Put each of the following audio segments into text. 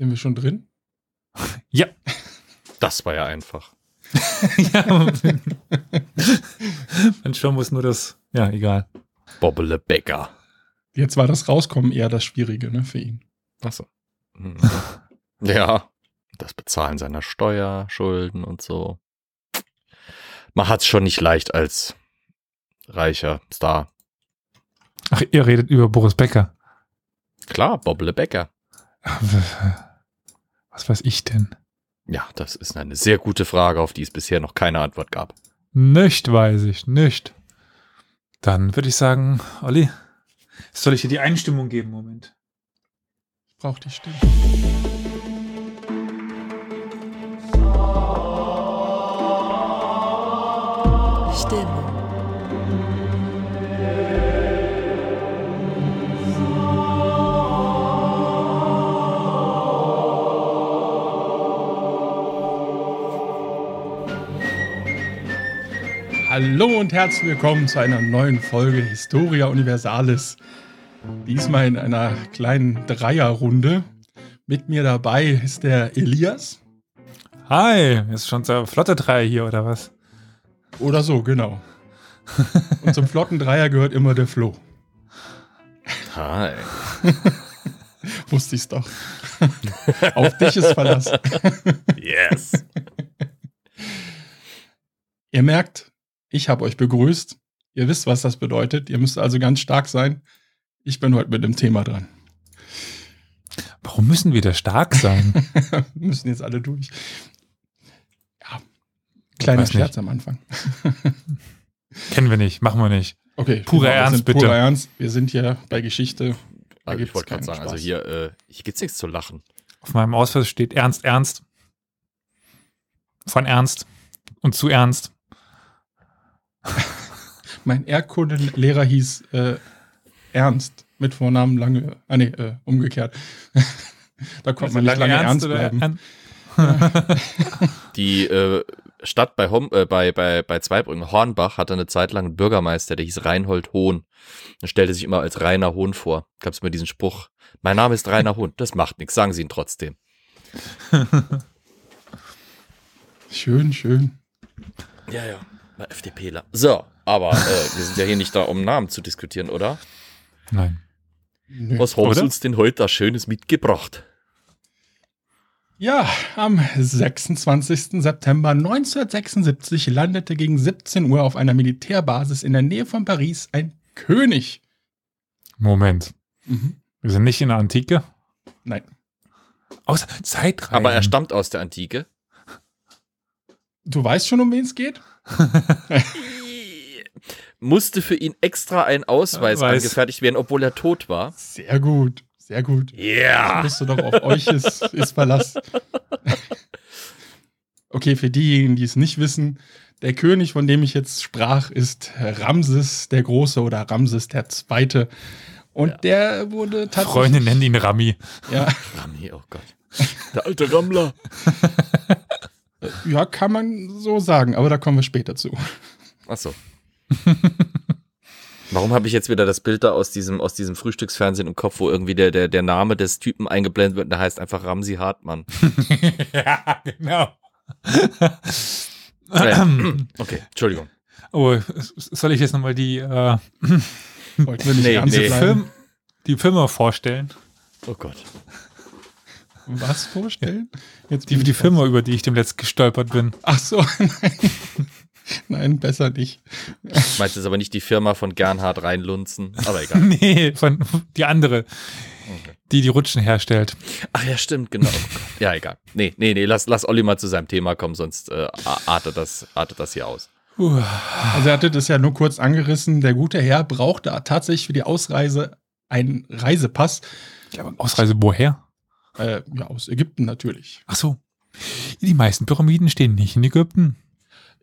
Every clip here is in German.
Sind wir schon drin? Ja. Das war ja einfach. ja. Manchmal muss nur das, ja, egal. Bobble Becker. Jetzt war das Rauskommen eher das Schwierige, ne, für ihn. Achso. Hm. Ja, das Bezahlen seiner Steuer, Schulden und so. Man hat es schon nicht leicht als reicher Star. Ach, ihr redet über Boris Becker. Klar, Bobble Becker. Was weiß ich denn? Ja, das ist eine sehr gute Frage, auf die es bisher noch keine Antwort gab. Nicht weiß ich, nicht. Dann würde ich sagen, Olli, soll ich dir die Einstimmung geben? Moment. Ich brauche die Stimme. Stimmung. Hallo und herzlich willkommen zu einer neuen Folge Historia Universalis. Diesmal in einer kleinen Dreierrunde. Mit mir dabei ist der Elias. Hi, ist schon so flotte Dreier hier, oder was? Oder so, genau. Und zum flotten Dreier gehört immer der Flo. Hi. Wusste ich's doch. Auf dich ist Verlass. Yes. Ihr merkt, ich habe euch begrüßt. Ihr wisst, was das bedeutet. Ihr müsst also ganz stark sein. Ich bin heute mit dem Thema dran. Warum müssen wir da stark sein? Wir müssen jetzt alle durch. Ja, kleiner Scherz nicht. am Anfang. Kennen wir nicht, machen wir nicht. Okay, Purer wir Ernst, bitte. Purer Ernst. Wir sind hier bei Geschichte. Da Also gibt's ich wollte gerade sagen, also Spaß. hier, äh, hier gibt's nichts zu lachen. Auf meinem Ausweis steht Ernst, Ernst. Von Ernst und zu Ernst. Mein Erdkundenlehrer hieß äh, Ernst mit Vornamen lange. Ah nee, äh, umgekehrt. da konnte man nicht lange ernst, oder bleiben. Die äh, Stadt bei, Hom äh, bei, bei, bei Zweibrücken, Hornbach, hatte eine Zeit lang einen Bürgermeister, der hieß Reinhold Hohn. Er stellte sich immer als Rainer Hohn vor. Gab es immer diesen Spruch, mein Name ist Rainer Hohn. Das macht nichts, sagen Sie ihn trotzdem. Schön, schön. Ja, ja. FDPler. So, aber äh, wir sind ja hier nicht da, um Namen zu diskutieren, oder? Nein. Nö. Was haben Sie uns denn heute da Schönes mitgebracht? Ja, am 26. September 1976 landete gegen 17 Uhr auf einer Militärbasis in der Nähe von Paris ein König. Moment. Mhm. Wir sind nicht in der Antike. Nein. Außer Zeitreisen. Aber er stammt aus der Antike. Du weißt schon, um wen es geht? Musste für ihn extra ein Ausweis Weiß. angefertigt werden, obwohl er tot war. Sehr gut, sehr gut. Ja. Bist du doch auf euch ist, ist Verlass. Okay, für diejenigen, die es nicht wissen, der König, von dem ich jetzt sprach, ist Ramses der Große oder Ramses der Zweite. Und der wurde tatsächlich. Freunde nennen ihn Rami. Ja, Rami, oh Gott. Der alte Rammler. ja, kann man so sagen, aber da kommen wir später zu. Achso. Warum habe ich jetzt wieder das Bild da aus diesem, aus diesem Frühstücksfernsehen im Kopf, wo irgendwie der, der, der Name des Typen eingeblendet wird und der heißt einfach Ramsi Hartmann. ja, genau. Ja. Okay, Entschuldigung. Oh, soll ich jetzt nochmal die, äh, Nee, nee. Film, die Firma vorstellen? Oh Gott. Was vorstellen? Jetzt Die, die Firma, über die ich dem letzt gestolpert bin. Ach so, nein. Nein, besser nicht. Meinst du aber nicht die Firma von Gernhard Reinlunzen? Aber egal. Nee, von die andere, Okay. die die Rutschen herstellt. Ach ja, stimmt, genau. Oh. Ja, egal. Nee, nee, nee, lass, lass Olli mal zu seinem Thema kommen, sonst äh, artet, das, artet das hier aus. Also er hatte das ja nur kurz angerissen. Der gute Herr brauchte tatsächlich für die Ausreise einen Reisepass. ja, aber Ausreise woher? Äh, ja, aus Ägypten natürlich. Ach so. Die meisten Pyramiden stehen nicht in Ägypten.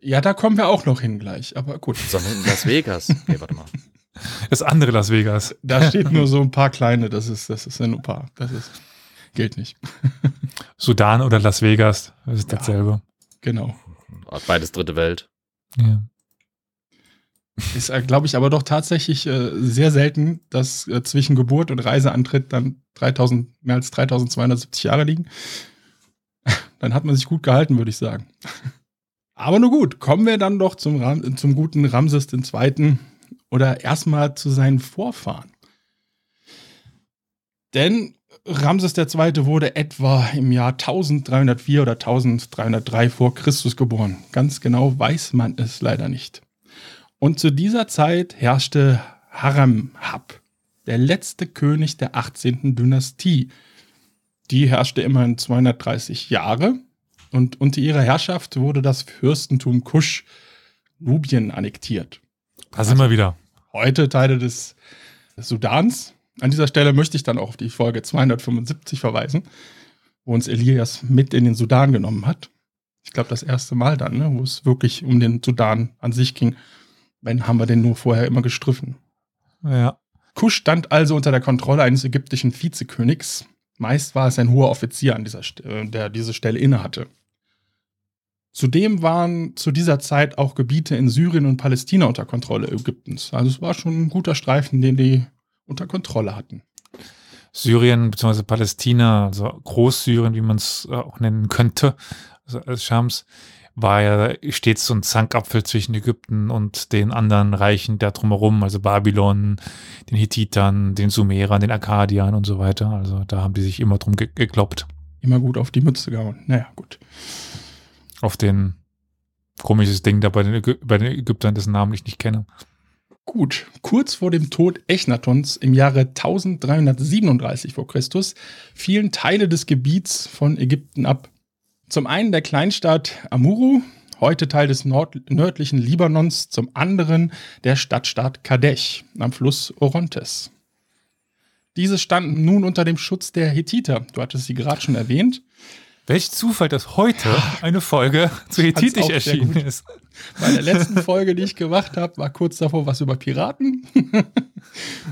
Ja, da kommen wir auch noch hin gleich. Aber gut, Sondern in Las Vegas. Nee, warte mal. Das andere Las Vegas. da steht nur so ein paar kleine. Das ist, das ist ein paar. Das ist, gilt nicht. Sudan oder Las Vegas. Das ist Ja. dasselbe. Genau. Beides dritte Welt. Ja. Ist, äh, glaube ich, aber doch tatsächlich äh, sehr selten, dass äh, zwischen Geburt und Reiseantritt dann 3000, mehr als 3270 Jahre liegen. Dann hat man sich gut gehalten, würde ich sagen. Aber nur gut, kommen wir dann doch zum, Ram zum guten Ramses II. oder erstmal zu seinen Vorfahren. Denn Ramses II. wurde etwa im Jahr 1304 oder 1303 vor Christus geboren. Ganz genau weiß man es leider nicht. Und zu dieser Zeit herrschte Haremhab, der letzte König der 18. Dynastie. Die herrschte immerhin 230 Jahre und unter ihrer Herrschaft wurde das Fürstentum Kusch Nubien annektiert. Da sind wir wieder. Heute Teile des Sudans. An dieser Stelle möchte ich dann auch auf die Folge 275 verweisen, wo uns Elias mit in den Sudan genommen hat. Ich glaube, das erste Mal dann, ne, wo es wirklich um den Sudan an sich ging. Wenn haben wir den nur vorher immer gestriffen. Ja. Kusch stand also unter der Kontrolle eines ägyptischen Vizekönigs. Meist war es ein hoher Offizier, an dieser, der diese Stelle innehatte. Zudem waren zu dieser Zeit auch Gebiete in Syrien und Palästina unter Kontrolle Ägyptens. Also es war schon ein guter Streifen, den die unter Kontrolle hatten. Syrien bzw. Palästina, also Großsyrien, wie man es auch nennen könnte, also als Schams, war ja stets so ein Zankapfel zwischen Ägypten und den anderen Reichen da drumherum, also Babylon, den Hittitern, den Sumerern, den Akkadiern und so weiter. Also da haben die sich immer drum ge gekloppt. Immer gut auf die Mütze gehauen. Naja, gut. Auf den komisches Ding da bei den, Ägy bei den Ägyptern, dessen Namen ich nicht kenne. Gut, kurz vor dem Tod Echnatons im Jahre 1337 vor Christus fielen Teile des Gebiets von Ägypten ab. Zum einen der Kleinstaat Amuru, heute Teil des nördlichen Libanons, zum anderen der Stadtstaat Kadesh am Fluss Orontes. Diese standen nun unter dem Schutz der Hethiter. Du hattest sie gerade schon erwähnt. Welch Zufall, dass heute eine Folge zu Hethitisch erschienen ist. Bei der letzten Folge, die ich gemacht habe, war kurz davor was über Piraten.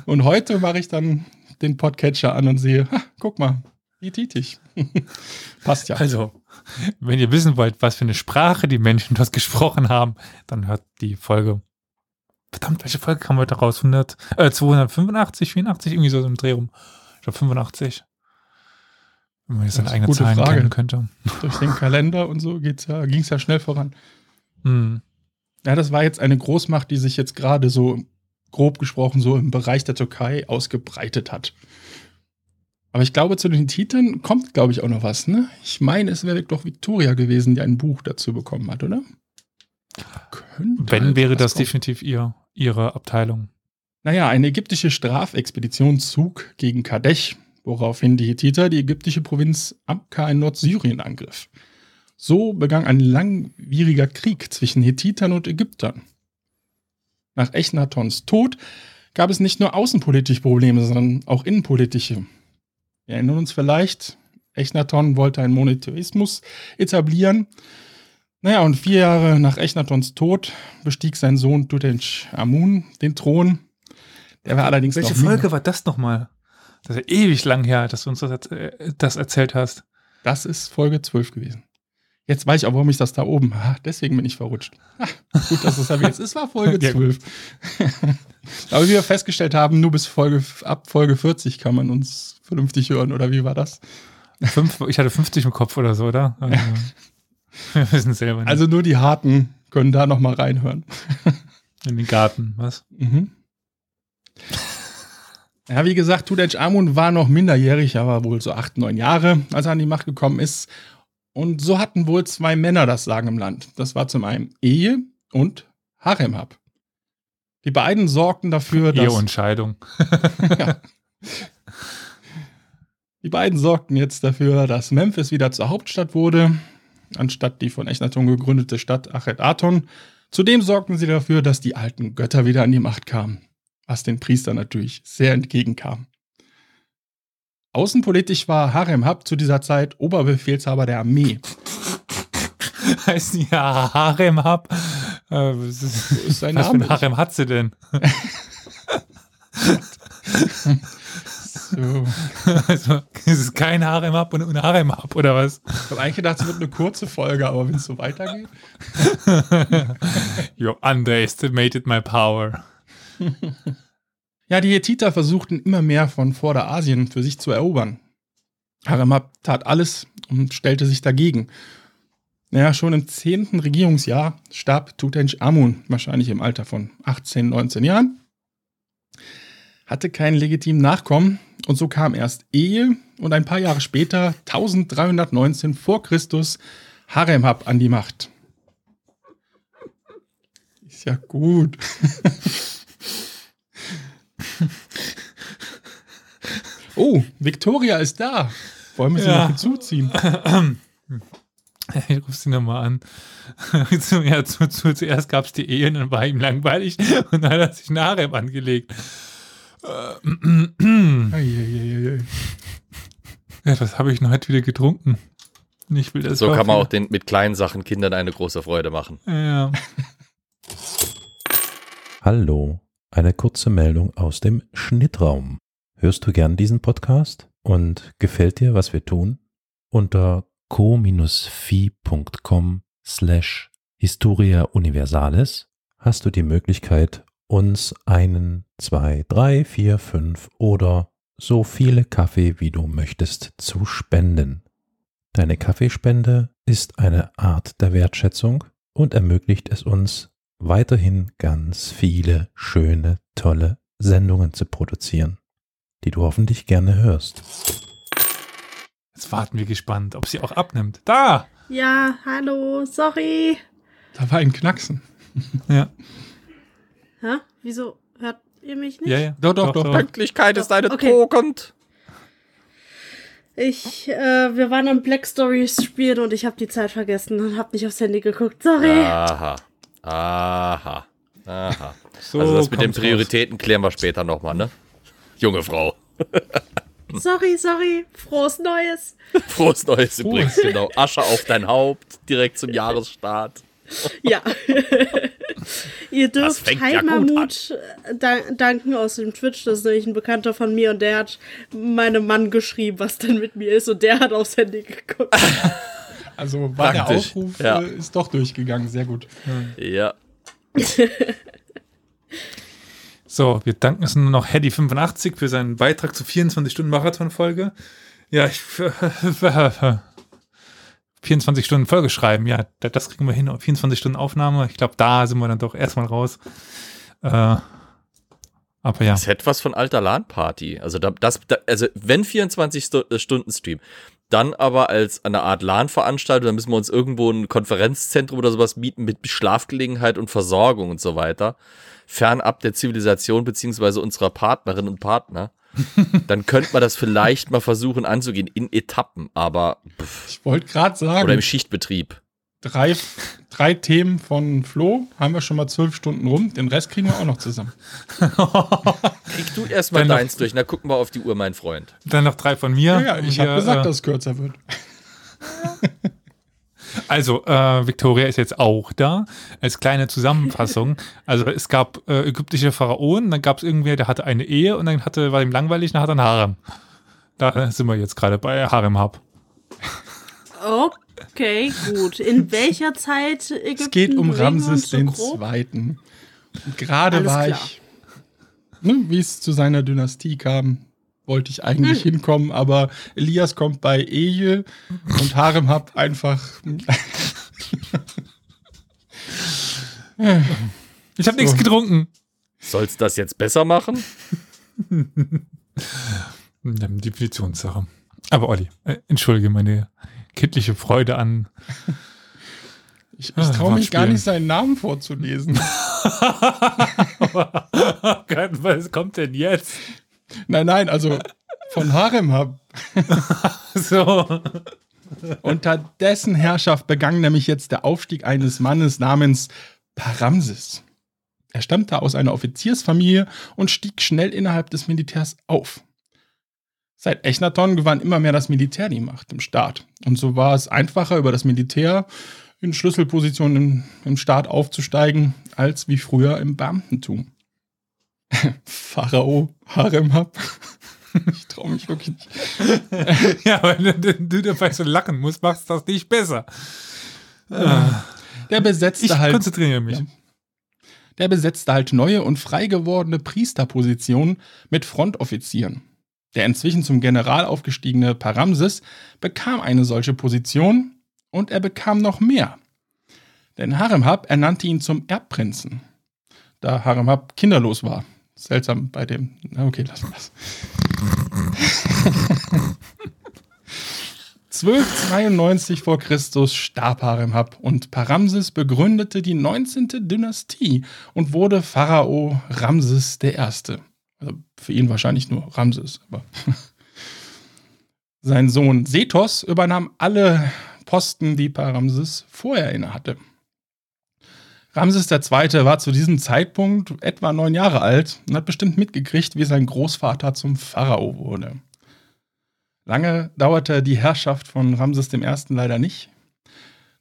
und heute mache ich dann den Podcatcher an und sehe, ha, guck mal, Hethitisch. Passt ja. Also, wenn ihr wissen wollt, was für eine Sprache die Menschen dort gesprochen haben, dann hört die Folge. Verdammt, welche Folge kam heute raus? 100, äh, 285, 84, irgendwie so im Dreh rum. Ich glaube 85. Wenn man jetzt seine eigenen Zahlen Frage. kennen könnte. Durch den Kalender und so ja, ging es ja schnell voran. Hm. Ja, das war jetzt eine Großmacht, die sich jetzt gerade so grob gesprochen so im Bereich der Türkei ausgebreitet hat. Aber ich glaube, zu den Titeln kommt, glaube ich, auch noch was. Ne? Ich meine, es wäre doch Victoria gewesen, die ein Buch dazu bekommen hat, oder? Könnte Wenn halt wäre das kommen. definitiv ihr, ihre Abteilung. Naja, eine ägyptische Strafexpedition zog gegen Kadesh, woraufhin die Hethiter die ägyptische Provinz Abka in Nordsyrien angriff. So begann ein langwieriger Krieg zwischen Hethitern und Ägyptern. Nach Echnatons Tod gab es nicht nur außenpolitische Probleme, sondern auch innenpolitische. Wir erinnern uns vielleicht, Echnaton wollte einen Monotheismus etablieren. Naja, und vier Jahre nach Echnatons Tod bestieg sein Sohn Tutanchamun den Thron. Der war allerdings Welche Folge war das nochmal? Das ist ja ewig lang her, dass du uns das, äh, das erzählt hast. Das ist Folge 12 gewesen. Jetzt weiß ich auch, warum ich das da oben. Ah, deswegen bin ich verrutscht. Ah, gut, dass es erwähnst. Es war Folge 12. Aber wie wir festgestellt haben, nur bis Folge, ab Folge 40 kann man uns vernünftig hören, oder wie war das? Fünf, ich hatte 50 im Kopf oder so, oder? Also, wir wissen selber nicht. Also nur die Harten können da nochmal reinhören. In den Garten, was? Mhm. Ja, wie gesagt, Tutanchamun war noch minderjährig, aber wohl so acht, neun Jahre, als er an die Macht gekommen ist. Und so hatten wohl zwei Männer das Sagen im Land. Das war zum einen Ehe und Haremhab. Die beiden sorgten dafür, dass. Ehe und Scheidung. ja. Die beiden sorgten jetzt dafür, dass Memphis wieder zur Hauptstadt wurde, anstatt die von Echnaton gegründete Stadt Achet Aton. Zudem sorgten sie dafür, dass die alten Götter wieder an die Macht kamen, was den Priestern natürlich sehr entgegenkam. Außenpolitisch war Harem Hab zu dieser Zeit Oberbefehlshaber der Armee. Heißt ja Harem Hab? Äh, was ist, ist sein was Name? für ein Harem hat sie denn? So. Also, es ist kein Harem ab und ein Harem ab, oder was? Ich habe eigentlich gedacht, es wird eine kurze Folge, aber wenn es so weitergeht. You underestimated my power. Ja, die Hethiter versuchten immer mehr von Vorderasien für sich zu erobern. Haremab tat alles und stellte sich dagegen. Naja, schon im zehnten Regierungsjahr starb Tutanchamun, wahrscheinlich im Alter von 18, 19 Jahren, hatte keinen legitimen Nachkommen und so kam erst Ehe und ein paar Jahre später, 1319 vor Christus, Haremhab an die Macht. Ist ja gut. oh, Victoria ist da. Wollen wir sie Ja. noch hinzuziehen? Ich rufe sie nochmal an. Ja, zu, zu, zuerst gab es die Ehe und dann war ihm langweilig und dann hat er sich ein Harem angelegt. Äh. Ja, was habe ich denn heute wieder getrunken? Ich will das So kann man auch den, mit kleinen Sachen Kindern eine große Freude machen. Ja. Hallo, eine kurze Meldung aus dem Schnittraum. Hörst du gern diesen Podcast und gefällt dir, was wir tun? Unter co-fi.com slash Historia Universalis hast du die Möglichkeit, uns einen, zwei, drei, vier, fünf oder so viele Kaffee, wie du möchtest, zu spenden. Deine Kaffeespende ist eine Art der Wertschätzung und ermöglicht es uns, weiterhin ganz viele schöne, tolle Sendungen zu produzieren, die du hoffentlich gerne hörst. Jetzt warten wir gespannt, ob sie auch abnimmt. Da! Ja, hallo, sorry. Da war ein Knacksen. Ja, Hä? Wieso hört ihr mich nicht? ja, ja. Doch, doch, doch. Pünktlichkeit ist eine Okay. Tugend. Ich, äh, wir waren am Black Stories spielen und ich habe die Zeit vergessen und habe nicht aufs Handy geguckt. Sorry. Aha. Aha. Aha. So also das mit den Prioritäten klären wir später nochmal, ne? Junge Frau. Sorry, sorry. Frohes Neues. Frohes Neues übrigens, genau. Asche auf dein Haupt, direkt zum Jahresstart. Ja. Ihr dürft fängt ja Heimermut äh, da danken aus dem Twitch. Das ist nämlich ein Bekannter von mir und der hat meinem Mann geschrieben, was denn mit mir ist und der hat aufs Handy geguckt. Also war der Praktisch, Aufruf ja. äh, ist doch durchgegangen. Sehr gut. Ja. So, wir danken es nur noch Hedy85 für seinen Beitrag zur 24-Stunden-Marathon-Folge. Ja, ich. 24 Stunden Folge schreiben, ja, da- das kriegen wir hin. 24 Stunden Aufnahme, ich glaube, da sind wir dann doch erstmal raus. Äh, aber ja, Das hätte was von alter LAN-Party. Also, da, das, da, also wenn 24 Stu äh, Stunden Stream, dann aber als eine Art LAN-Veranstaltung, dann müssen wir uns irgendwo ein Konferenzzentrum oder sowas mieten mit Schlafgelegenheit und Versorgung und so weiter. Fernab der Zivilisation beziehungsweise unserer Partnerinnen und Partner. dann könnte man das vielleicht mal versuchen anzugehen in Etappen, aber pff, Ich wollte gerade oder sagen, im Schichtbetrieb. Drei, drei Themen von Flo haben wir schon mal zwölf Stunden rum. Den Rest kriegen wir auch noch zusammen. Krieg du erstmal Dann noch- deins durch, na guck mal auf die Uhr, mein Freund. dann noch drei von mir. Ja, ja ich habe gesagt, äh, dass es kürzer wird. Also, äh, Victoria ist jetzt auch da. Als kleine Zusammenfassung. Also, es gab äh, ägyptische Pharaonen, dann gab es irgendwer, der hatte eine Ehe und dann hatte, war ihm langweilig, dann hat er einen Harem. Da sind wir jetzt gerade bei Harem Hub. Okay, gut. In welcher Zeit Ägypten Es geht um Ramses so den grob? Zweiten. Und gerade Alles war klar. ich, ne, wie es zu seiner Dynastie kam, wollte ich eigentlich Hm. hinkommen, aber Elias kommt bei Ehe und Harem hab einfach. Ich habe nichts getrunken. Soll's das jetzt besser machen? Definitionssache. Aber Olli, äh, entschuldige meine kindliche Freude an. Ich, ich Ah, traue mich gar nicht, seinen Namen vorzulesen. was kommt denn jetzt? nein, nein, also von Harem hab. So. Unter dessen Herrschaft begann nämlich jetzt der Aufstieg eines Mannes namens Paramsis. Er stammte aus einer Offiziersfamilie und stieg schnell innerhalb des Militärs auf. Seit Echnaton gewann immer mehr das Militär die Macht im Staat. Und so war es einfacher, über das Militär in Schlüsselpositionen im, im Staat aufzusteigen, als wie früher im Beamtentum. Pharao Haremhab ich traue mich wirklich nicht. ja, wenn du, du dabei so lachen musst, machst du das nicht besser. Der besetzte Ich halt. konzentriere mich. Ja. Der besetzte halt neue und frei gewordene Priesterpositionen mit Frontoffizieren. Der inzwischen zum General aufgestiegene Paramsis bekam eine solche Position und er bekam noch mehr. Denn Haremhab ernannte ihn zum Erbprinzen, da Haremhab kinderlos war. Seltsam bei dem. Na okay, lassen wir es. 1292 vor Christus starb Haremhab und Paramsis begründete die 19. Dynastie und wurde Pharao Ramses I. Also für ihn wahrscheinlich nur Ramses, aber sein Sohn Sethos übernahm alle Posten, die Paramsis vorher innehatte. Ramses II. war zu diesem Zeitpunkt etwa neun Jahre alt und hat bestimmt mitgekriegt, wie sein Großvater zum Pharao wurde. Lange dauerte die Herrschaft von Ramses I. leider nicht.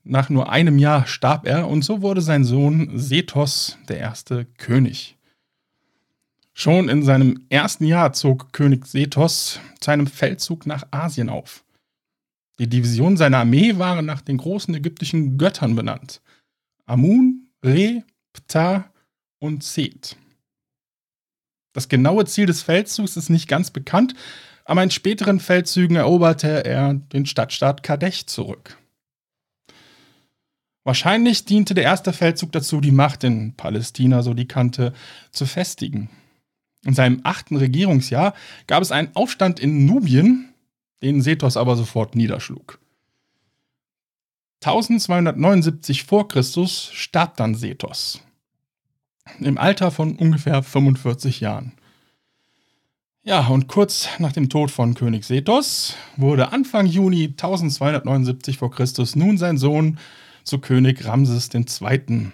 Nach nur einem Jahr starb er und so wurde sein Sohn Sethos der erste König. Schon in seinem ersten Jahr zog König Sethos zu einem Feldzug nach Asien auf. Die Divisionen seiner Armee waren nach den großen ägyptischen Göttern benannt. Amun, Re, Ptah und Seth. Das genaue Ziel des Feldzugs ist nicht ganz bekannt, aber in späteren Feldzügen eroberte er den Stadtstaat Kadesh zurück. Wahrscheinlich diente der erste Feldzug dazu, die Macht in Palästina, so die kannte, zu festigen. In seinem achten Regierungsjahr gab es einen Aufstand in Nubien, den Sethos aber sofort niederschlug. 1279 vor Christus starb dann Sethos. Im Alter von ungefähr 45 Jahren. Ja, und kurz nach dem Tod von König Sethos wurde Anfang Juni 1279 vor Christus nun sein Sohn zu König Ramses II.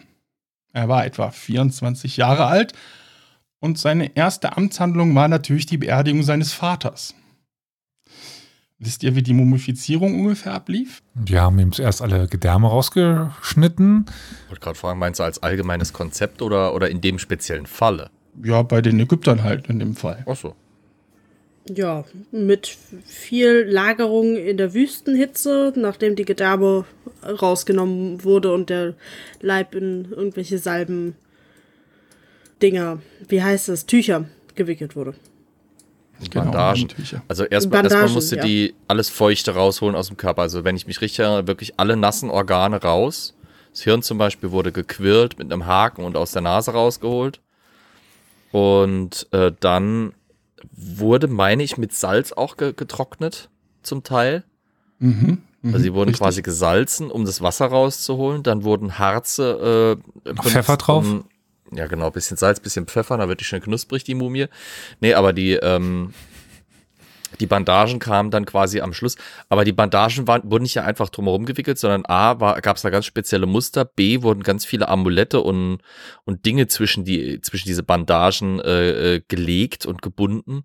Er war etwa 24 Jahre alt und seine erste Amtshandlung war natürlich die Beerdigung seines Vaters. Wisst ihr, wie die Mumifizierung ungefähr ablief? Die haben ihm zuerst alle Gedärme rausgeschnitten. Ich wollte gerade fragen, meinst du als allgemeines Konzept oder, oder in dem speziellen Falle? Ja, bei den Ägyptern halt in dem Fall. Achso. Ja, mit viel Lagerung in der Wüstenhitze, nachdem die Gedärme rausgenommen wurde und der Leib in irgendwelche Salben Dinger, wie heißt das, Tücher gewickelt wurde. Genau, Bandagen. Tücher. Also erstmal, erstmal musste ja. die alles Feuchte rausholen aus dem Körper. Also wenn ich mich richtig erinnere, wirklich alle nassen Organe raus. Das Hirn zum Beispiel wurde gequirlt mit einem Haken und aus der Nase rausgeholt. Und äh, dann wurde, meine ich, mit Salz auch ge getrocknet, zum Teil. Mhm. mhm, Also sie wurden richtig. quasi gesalzen, um das Wasser rauszuholen. Dann wurden Harze äh, benutzt, Pfeffer drauf? Um, ja, genau, bisschen Salz, bisschen Pfeffer, dann wird die schön knusprig, die Mumie. Nee, aber die, ähm, die Bandagen kamen dann quasi am Schluss. Aber die Bandagen waren, wurden nicht ja einfach drumherum gewickelt, sondern A, gab es da ganz spezielle Muster, B, wurden ganz viele Amulette und, und Dinge zwischen, die, zwischen diese Bandagen äh, äh, gelegt und gebunden.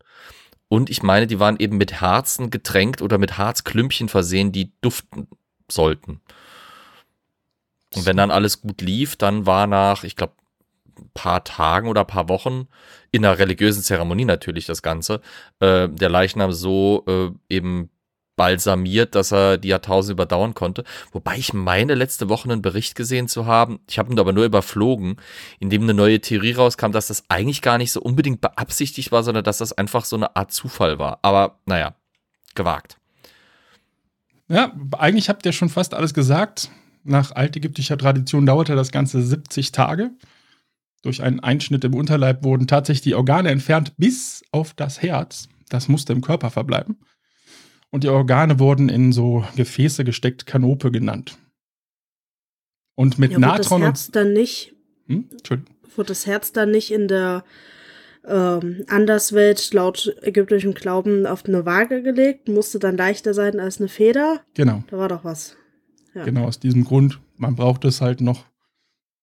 Und ich meine, die waren eben mit Harzen getränkt oder mit Harzklümpchen versehen, die duften sollten. Und wenn dann alles gut lief, dann war nach, ich glaube, paar Tagen oder paar Wochen, in einer religiösen Zeremonie natürlich das Ganze, äh, der Leichnam so äh, eben balsamiert, dass er die Jahrtausende überdauern konnte. Wobei ich meine, letzte Woche einen Bericht gesehen zu haben, ich habe ihn aber nur überflogen, in dem eine neue Theorie rauskam, dass das eigentlich gar nicht so unbedingt beabsichtigt war, sondern dass das einfach so eine Art Zufall war. Aber naja, gewagt. Ja, eigentlich habt ihr schon fast alles gesagt. Nach altägyptischer Tradition dauerte das Ganze 70 Tage. Durch einen Einschnitt im Unterleib wurden tatsächlich die Organe entfernt bis auf das Herz. Das musste im Körper verbleiben. Und die Organe wurden in so Gefäße gesteckt, Kanope genannt. Und mit Ja, wurde das Natron Herz und. dann nicht, Hm? Entschuldigung. wurde das Herz dann nicht in der ähm, Anderswelt laut ägyptischem Glauben auf eine Waage gelegt, musste dann leichter sein als eine Feder. Genau. Da war doch was. Ja. Genau, aus diesem Grund, man braucht es halt noch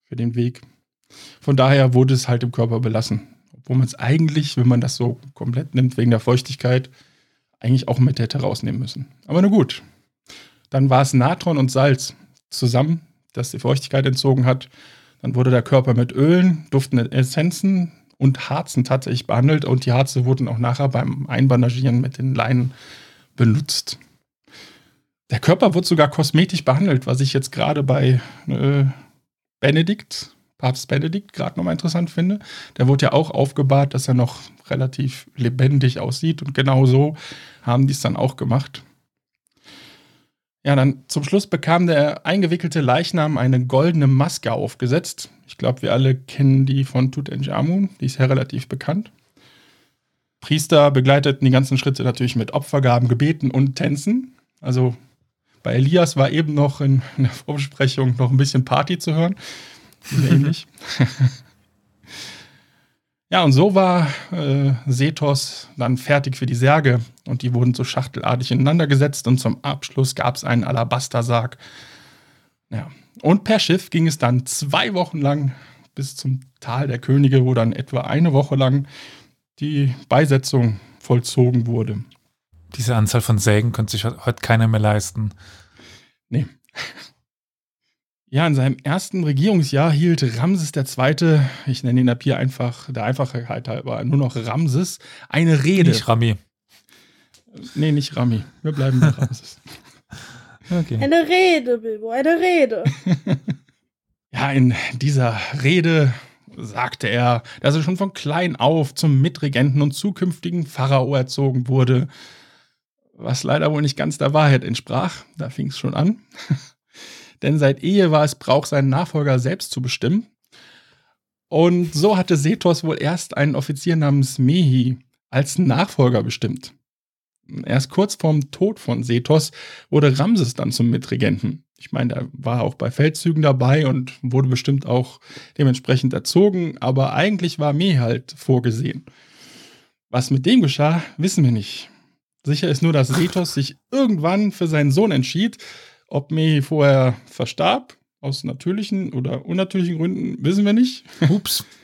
für den Weg. Von daher wurde es halt im Körper belassen. Obwohl man es eigentlich, wenn man das so komplett nimmt, wegen der Feuchtigkeit, eigentlich auch mit hätte rausnehmen müssen. Aber nur gut. Dann war es Natron und Salz zusammen, das die Feuchtigkeit entzogen hat. Dann wurde der Körper mit Ölen, duftenden Essenzen, und Harzen tatsächlich behandelt und die Harze wurden auch nachher beim Einbandagieren mit den Leinen benutzt. Der Körper wird sogar kosmetisch behandelt, was ich jetzt gerade bei äh, Benedikt, Papst Benedikt, gerade nochmal interessant finde. Der wurde ja auch aufgebahrt, dass er noch relativ lebendig aussieht und genau so haben die es dann auch gemacht. Ja, dann zum Schluss bekam der eingewickelte Leichnam eine goldene Maske aufgesetzt. Ich glaube, wir alle kennen die von Tutanchamun, die ist ja relativ bekannt. Priester begleiteten die ganzen Schritte natürlich mit Opfergaben, Gebeten und Tänzen. Also bei Elias war eben noch in, in der Vorbesprechung noch ein bisschen Party zu hören. Ähnlich. ja, und so war äh, Sethos dann fertig für die Särge und die wurden so schachtelartig ineinander gesetzt und zum Abschluss gab es einen Alabastersarg. Ja. Und per Schiff ging es dann zwei Wochen lang bis zum Tal der Könige, wo dann etwa eine Woche lang die Beisetzung vollzogen wurde. Diese Anzahl von Sägen könnte sich heute keiner mehr leisten. Nee. Ja, in seinem ersten Regierungsjahr hielt Ramses II., ich nenne ihn ab hier einfach der Einfachheit halber, nur noch Ramses, eine Rede. Nicht Rami. Nee, nicht Rami. Wir bleiben bei Ramses. Okay. Eine Rede, Bilbo, eine Rede. Ja, in dieser Rede sagte er, dass er schon von klein auf zum Mitregenten und zukünftigen Pharao erzogen wurde, was leider wohl nicht ganz der Wahrheit entsprach. Da fing es schon an. Denn seit Ehe war es Brauch, seinen Nachfolger selbst zu bestimmen. Und so hatte Sethos wohl erst einen Offizier namens Mehi als Nachfolger bestimmt. Erst kurz vorm Tod von Sethos wurde Ramses dann zum Mitregenten. Ich meine, er war auch bei Feldzügen dabei und wurde bestimmt auch dementsprechend erzogen, aber eigentlich war Mehi halt vorgesehen. Was mit dem geschah, wissen wir nicht. Sicher ist nur, dass Sethos sich irgendwann für seinen Sohn entschied. Ob Mehi vorher verstarb, aus natürlichen oder unnatürlichen Gründen, wissen wir nicht. Ups.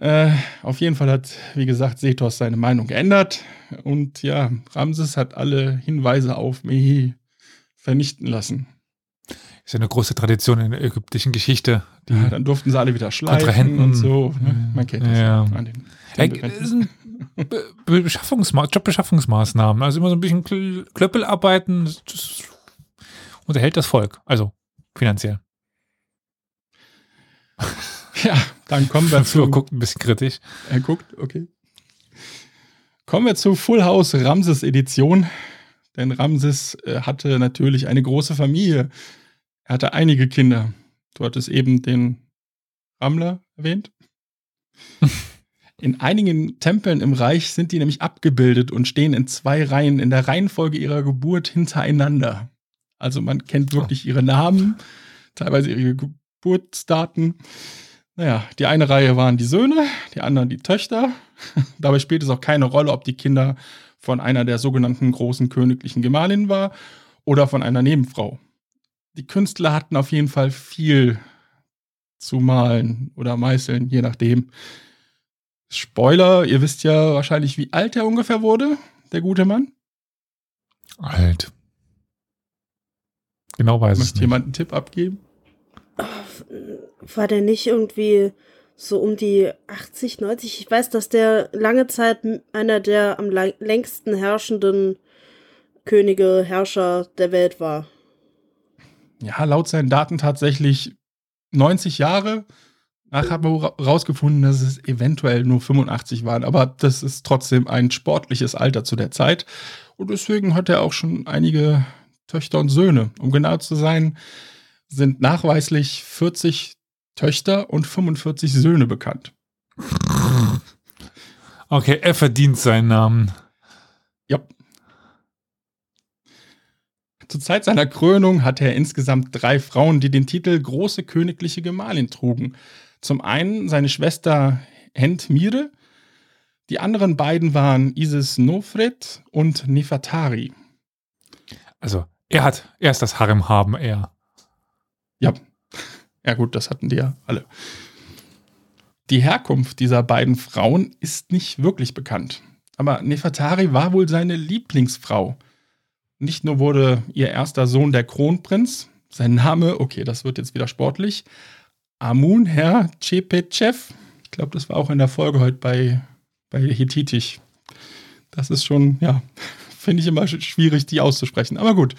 Äh, auf jeden Fall hat, wie gesagt, Sethos seine Meinung geändert. Und ja, Ramses hat alle Hinweise auf Mehi vernichten lassen. Ist ja eine große Tradition in der ägyptischen Geschichte. Ja, dann durften sie alle wieder schleifen und so. Ne? Man kennt das Ja. an den Ey, Tempelwänden. das sind Be Beschaffungsma Jobbeschaffungsmaßnahmen. Also immer so ein bisschen Kl Klöppel arbeiten, das- das unterhält das Volk. Also finanziell. Ja, dann kommen wir zu. guckt ein bisschen kritisch. Er guckt, okay. Kommen wir zu Full House Ramses Edition. Denn Ramses äh, hatte natürlich eine große Familie. Er hatte einige Kinder. Du hattest eben den Ramler erwähnt. In einigen Tempeln im Reich sind die nämlich abgebildet und stehen in zwei Reihen in der Reihenfolge ihrer Geburt hintereinander. Also man kennt wirklich ihre Namen, teilweise ihre Geburtsdaten. Naja, die eine Reihe waren die Söhne, die anderen die Töchter. Dabei spielt es auch keine Rolle, ob die Kinder von einer der sogenannten großen königlichen Gemahlinnen war oder von einer Nebenfrau. Die Künstler hatten auf jeden Fall viel zu malen oder meißeln, je nachdem. Spoiler, ihr wisst ja wahrscheinlich, wie alt er ungefähr wurde, der gute Mann. Alt. Genau weiß Möchte nicht. jemand einen Tipp abgeben? War der nicht irgendwie so um die 80, 90? Ich weiß, dass der lange Zeit einer der am längsten herrschenden Könige, Herrscher der Welt war. Ja, laut seinen Daten tatsächlich 90 Jahre. Nachher haben wir herausgefunden, dass es eventuell nur 85 waren, aber das ist trotzdem ein sportliches Alter zu der Zeit. Und deswegen hat er auch schon einige Töchter und Söhne. Um genau zu sein, sind nachweislich 40 Töchter und 45 Söhne bekannt. Okay, er verdient seinen Namen. Ja. Zur Zeit seiner Krönung hatte er insgesamt drei Frauen, die den Titel Große Königliche Gemahlin trugen. Zum einen seine Schwester Hentmire, die anderen beiden waren Isis Nofret und Nefertari. Also, er hat, er ist das Harem haben, er. Ja. Ja, gut, das hatten die ja alle. Die Herkunft dieser beiden Frauen ist nicht wirklich bekannt. Aber Nefertari war wohl seine Lieblingsfrau. Nicht nur wurde ihr erster Sohn der Kronprinz, sein Name, okay, das wird jetzt wieder sportlich, Amun Herr Chepetchev, ich glaube, das war auch in der Folge heute bei, bei Hethitisch. Das ist schon, ja, finde ich immer sch- schwierig, die auszusprechen. Aber gut.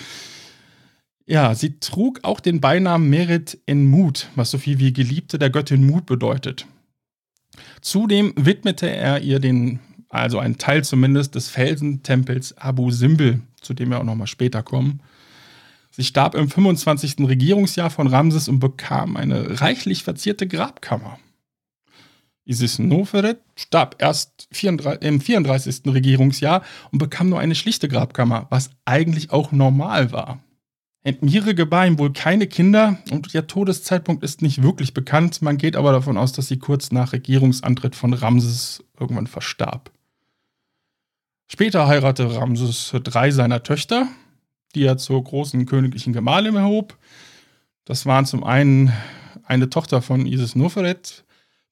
Ja, sie trug auch den Beinamen Merit in Mut, was so viel wie Geliebte der Göttin Mut bedeutet. Zudem widmete er ihr den, also einen Teil zumindest, des Felsentempels Abu Simbel, zu dem wir auch nochmal später kommen. Sie starb im 25. Regierungsjahr von Ramses und bekam eine reichlich verzierte Grabkammer. Isis Noferet starb erst 34, im 34. Regierungsjahr und bekam nur eine schlichte Grabkammer, was eigentlich auch normal war. Entmire gebar wohl keine Kinder und ihr Todeszeitpunkt ist nicht wirklich bekannt. Man geht aber davon aus, dass sie kurz nach Regierungsantritt von Ramses irgendwann verstarb. Später heiratete Ramses drei seiner Töchter, die er zur großen königlichen Gemahlin erhob. Das waren zum einen eine Tochter von Isis Noferet,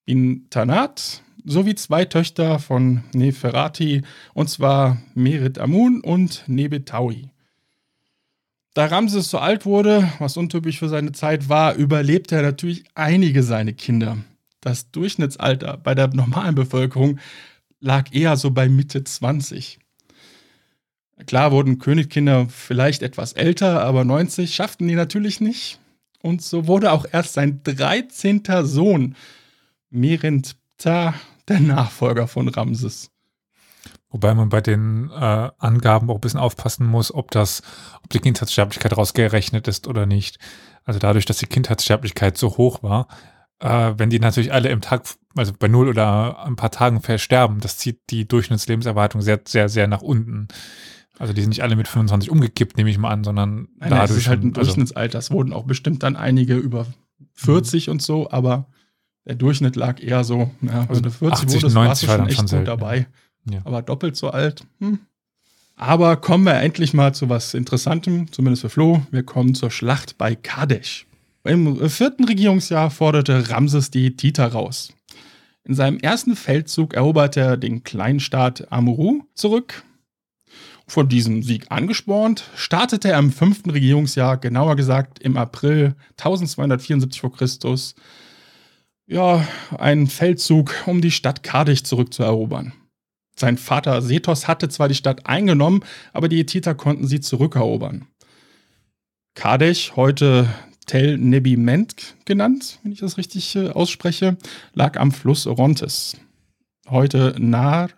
bin Tanat, sowie zwei Töchter von Neferati, und zwar Merit Amun und Nebetaui. Da Ramses so alt wurde, was untypisch für seine Zeit war, überlebte er natürlich einige seiner Kinder. Das Durchschnittsalter bei der normalen Bevölkerung lag eher so bei Mitte 20. Klar wurden Königkinder vielleicht etwas älter, aber 90 schafften die natürlich nicht. Und so wurde auch erst sein 13. Sohn, Merint Ptah, der Nachfolger von Ramses. Wobei man bei den äh, Angaben auch ein bisschen aufpassen muss, ob das, ob die Kindheitssterblichkeit rausgerechnet ist oder nicht. Also dadurch, dass die Kindheitssterblichkeit so hoch war, äh, wenn die natürlich alle im Tag, also bei null oder ein paar Tagen versterben, das zieht die Durchschnittslebenserwartung sehr, sehr, sehr nach unten. Also die sind nicht alle mit 25 umgekippt, nehme ich mal an, sondern Nein, nein, es ist halt ein also, Durchschnittsalter. Es wurden auch bestimmt dann einige über 40 und so, aber der Durchschnitt lag eher so, ja, Also wenn du 40 80, wurdest, warst 90 du war schon echt gut dabei. Ja. Aber doppelt so alt. Hm. Aber kommen wir endlich mal zu was Interessantem, zumindest für Flo. Wir kommen zur Schlacht bei Kadesh. Im vierten Regierungsjahr forderte Ramses die Tita raus. In seinem ersten Feldzug eroberte er den Kleinstaat Amuru zurück. Von diesem Sieg angespornt, startete er im fünften Regierungsjahr, genauer gesagt im April 1274 v. Chr., ja, einen Feldzug, um die Stadt Kadich zurückzuerobern. Sein Vater Sethos hatte zwar die Stadt eingenommen, aber die Hethiter konnten sie zurückerobern. Kadech, heute Tel Nebiment genannt, wenn ich das richtig äh, ausspreche, lag am Fluss Orontes. Heute Nar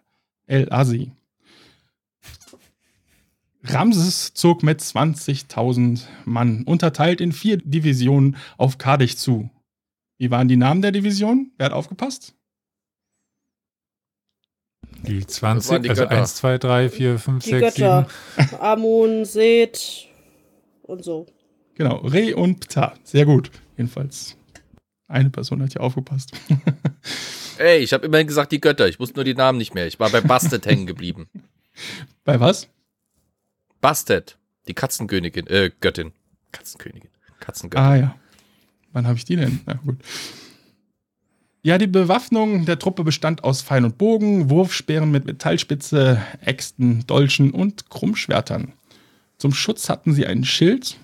El Asi. Ramses zog mit 20.000 Mann, unterteilt in vier Divisionen, auf Kadech zu. Wie waren die Namen der Division? Wer hat aufgepasst? Die Das waren 20, die also Götter. 1, 2, 3, 4, 5, Die 6, 7. Götter. Amun, Seth und so. Genau, Re und Ptah. Sehr gut. Jedenfalls eine Person hat hier aufgepasst. Ey, ich habe immerhin gesagt die Götter. Ich wusste nur die Namen nicht mehr. Ich war bei Bastet hängen geblieben. Bei was? Bastet, die Katzenkönigin, äh, Göttin. Katzenkönigin. Katzengöttin. Ah ja. Wann habe ich die denn? Na gut. Ja, die Bewaffnung der Truppe bestand aus Pfeil und Bogen, Wurfspeeren mit Metallspitze, Äxten, Dolchen und Krummschwertern. Zum Schutz hatten sie einen Schild,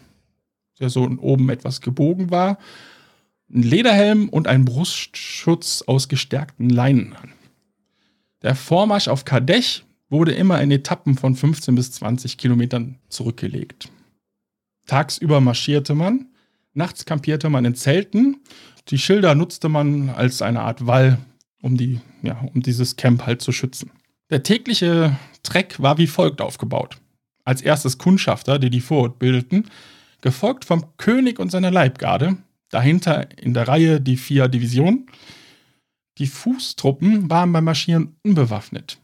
der so oben etwas gebogen war, einen Lederhelm und einen Brustschutz aus gestärkten Leinen an. Der Vormarsch auf Kadech wurde immer in Etappen von 15 bis 20 Kilometern zurückgelegt. Tagsüber marschierte man, nachts kampierte man in Zelten. Die Schilder nutzte man als eine Art Wall, um, die, ja, um dieses Camp halt zu schützen. Der tägliche Treck war wie folgt aufgebaut. Als erstes Kundschafter, die die Vorhut bildeten, gefolgt vom König und seiner Leibgarde, dahinter in der Reihe die vier Divisionen. Die Fußtruppen waren beim Marschieren unbewaffnet.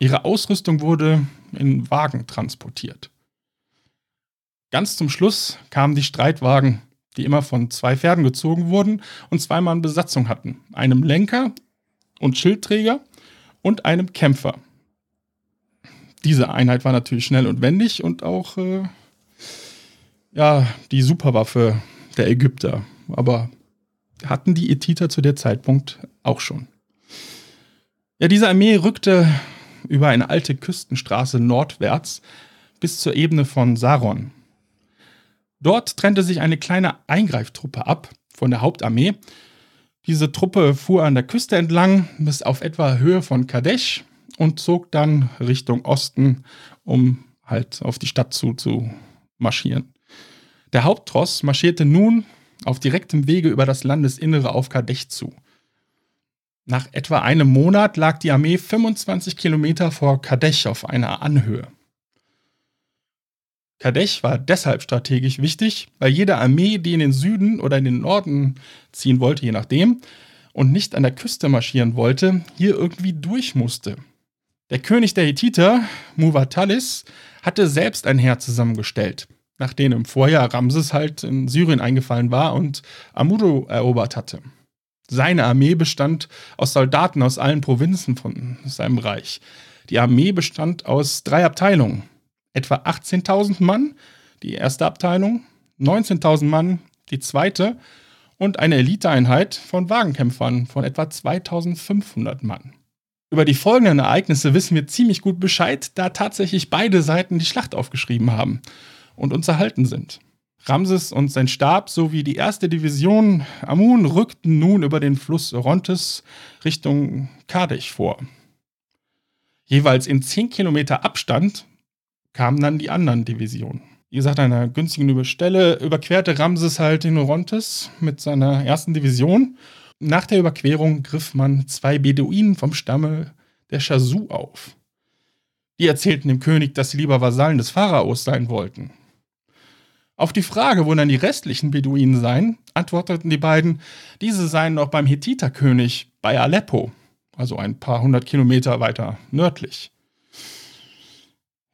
Ihre Ausrüstung wurde in Wagen transportiert. Ganz zum Schluss kamen die Streitwagen, die immer von zwei Pferden gezogen wurden und zweimal eine Besatzung hatten. Einem Lenker und Schildträger und einem Kämpfer. Diese Einheit war natürlich schnell und wendig und auch äh, ja, die Superwaffe der Ägypter. Aber hatten die Ethiter zu der Zeitpunkt auch schon. Ja, diese Armee rückte über eine alte Küstenstraße nordwärts bis zur Ebene von Saron. Dort trennte sich eine kleine Eingreiftruppe ab von der Hauptarmee. Diese Truppe fuhr an der Küste entlang bis auf etwa Höhe von Kadesh und zog dann Richtung Osten, um halt auf die Stadt zu, zu marschieren. Der Haupttross marschierte nun auf direktem Wege über das Landesinnere auf Kadesh zu. Nach etwa einem Monat lag die Armee 25 Kilometer vor Kadesh auf einer Anhöhe. Kadesh war deshalb strategisch wichtig, weil jede Armee, die in den Süden oder in den Norden ziehen wollte, je nachdem, und nicht an der Küste marschieren wollte, hier irgendwie durch musste. Der König der Hethiter, Muwatalis, hatte selbst ein Heer zusammengestellt, nachdem im Vorjahr Ramses halt in Syrien eingefallen war und Amuro erobert hatte. Seine Armee bestand aus Soldaten aus allen Provinzen von seinem Reich. Die Armee bestand aus drei Abteilungen, etwa 18.000 Mann, die erste Abteilung, 19.000 Mann, die zweite und eine Eliteeinheit von Wagenkämpfern von etwa 2.500 Mann. Über die folgenden Ereignisse wissen wir ziemlich gut Bescheid, da tatsächlich beide Seiten die Schlacht aufgeschrieben haben und uns erhalten sind. Ramses und sein Stab sowie die erste Division Amun rückten nun über den Fluss Orontes Richtung Kadesh vor. Jeweils in 10 Kilometer Abstand kamen dann die anderen Divisionen. Wie gesagt, an einer günstigen Stelle überquerte Ramses halt den Orontes mit seiner ersten Division. Nach der Überquerung griff man zwei Beduinen vom Stamme der Chasu auf. Die erzählten dem König, dass sie lieber Vasallen des Pharaos sein wollten. Auf die Frage, wo dann die restlichen Beduinen seien, antworteten die beiden, diese seien noch beim Hethiterkönig bei Aleppo, also ein paar hundert Kilometer weiter nördlich.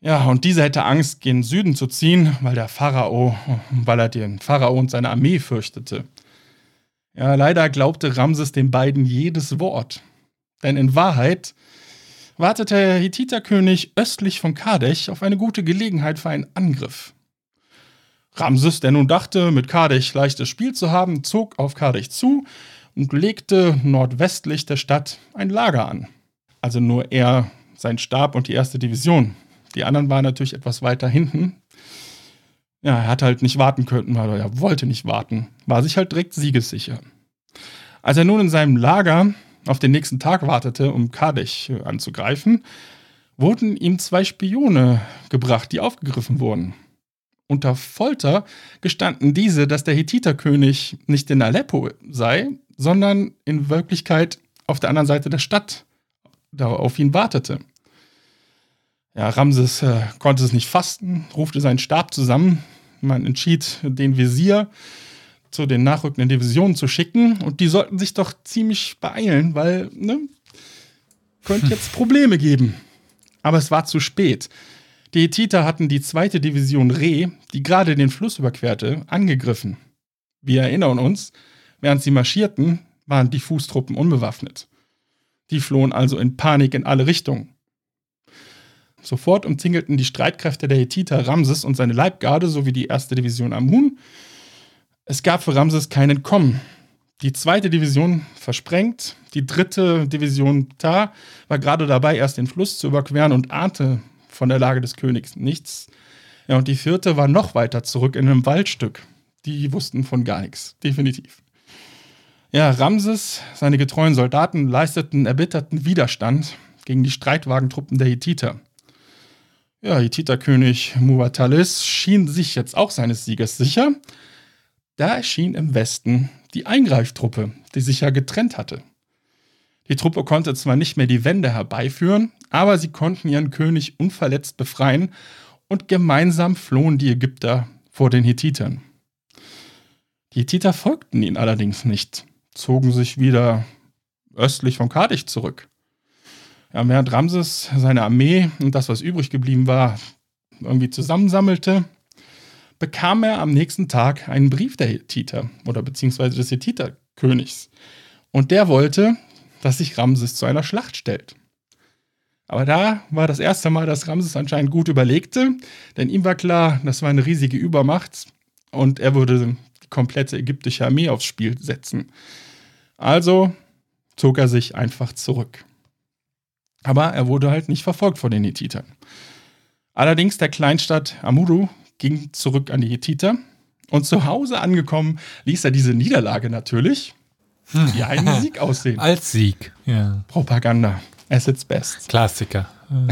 Ja, und dieser hätte Angst, gen Süden zu ziehen, weil der Pharao, weil er den Pharao und seine Armee fürchtete. Ja, leider glaubte Ramses den beiden jedes Wort. Denn in Wahrheit wartete der Hethiterkönig östlich von Kadesh auf eine gute Gelegenheit für einen Angriff. Ramses, der nun dachte, mit Kadesh leichtes Spiel zu haben, zog auf Kadesh zu und legte nordwestlich der Stadt ein Lager an. Also nur er, sein Stab und die erste Division. Die anderen waren natürlich etwas weiter hinten. Ja, er hat halt nicht warten können, weil er wollte nicht warten. War sich halt direkt siegessicher. Als er nun in seinem Lager auf den nächsten Tag wartete, um Kadesh anzugreifen, wurden ihm zwei Spione gebracht, die aufgegriffen wurden. Unter Folter gestanden diese, dass der Hethiterkönig nicht in Aleppo sei, sondern in Wirklichkeit auf der anderen Seite der Stadt auf ihn wartete. Ja, Ramses äh, konnte es nicht fasten, rufte seinen Stab zusammen. Man entschied, den Visier zu den nachrückenden Divisionen zu schicken. Und die sollten sich doch ziemlich beeilen, weil, ne, könnte jetzt Probleme geben. Aber es war zu spät. Die Hethiter hatten die zweite Division Re, die gerade den Fluss überquerte, angegriffen. Wir erinnern uns, während sie marschierten, waren die Fußtruppen unbewaffnet. Die flohen also in Panik in alle Richtungen. Sofort umzingelten die Streitkräfte der Hethiter Ramses und seine Leibgarde sowie die erste Division Amun. Es gab für Ramses kein Entkommen. Die zweite Division versprengt, die dritte Division Ta war gerade dabei, erst den Fluss zu überqueren und ahnte von der Lage des Königs nichts. Ja, und die vierte war noch weiter zurück in einem Waldstück. Die wussten von gar nichts, definitiv. Ja, Ramses, seine getreuen Soldaten leisteten erbitterten Widerstand gegen die Streitwagentruppen der Hethiter. Ja, Hethiterkönig Muwatalis schien sich jetzt auch seines Sieges sicher. Da erschien im Westen die Eingreiftruppe, die sich ja getrennt hatte. Die Truppe konnte zwar nicht mehr die Wende herbeiführen, aber sie konnten ihren König unverletzt befreien und gemeinsam flohen die Ägypter vor den Hethitern. Die Hethiter folgten ihnen allerdings nicht, zogen sich wieder östlich von Kadich zurück. Ja, während Ramses seine Armee und das, was übrig geblieben war, irgendwie zusammensammelte, bekam er am nächsten Tag einen Brief der Hethiter oder beziehungsweise des Hethiterkönigs. Und der wollte, dass sich Ramses zu einer Schlacht stellt. Aber da war das erste Mal, dass Ramses anscheinend gut überlegte, denn ihm war klar, das war eine riesige Übermacht und er würde die komplette ägyptische Armee aufs Spiel setzen. Also zog er sich einfach zurück. Aber er wurde halt nicht verfolgt von den Hethitern. Allerdings der Kleinstadt Amuru ging zurück an die Hethiter und zu Hause angekommen ließ er diese Niederlage natürlich wie ein Sieg aussehen. Als Sieg, ja. Propaganda. As its best. Klassiker.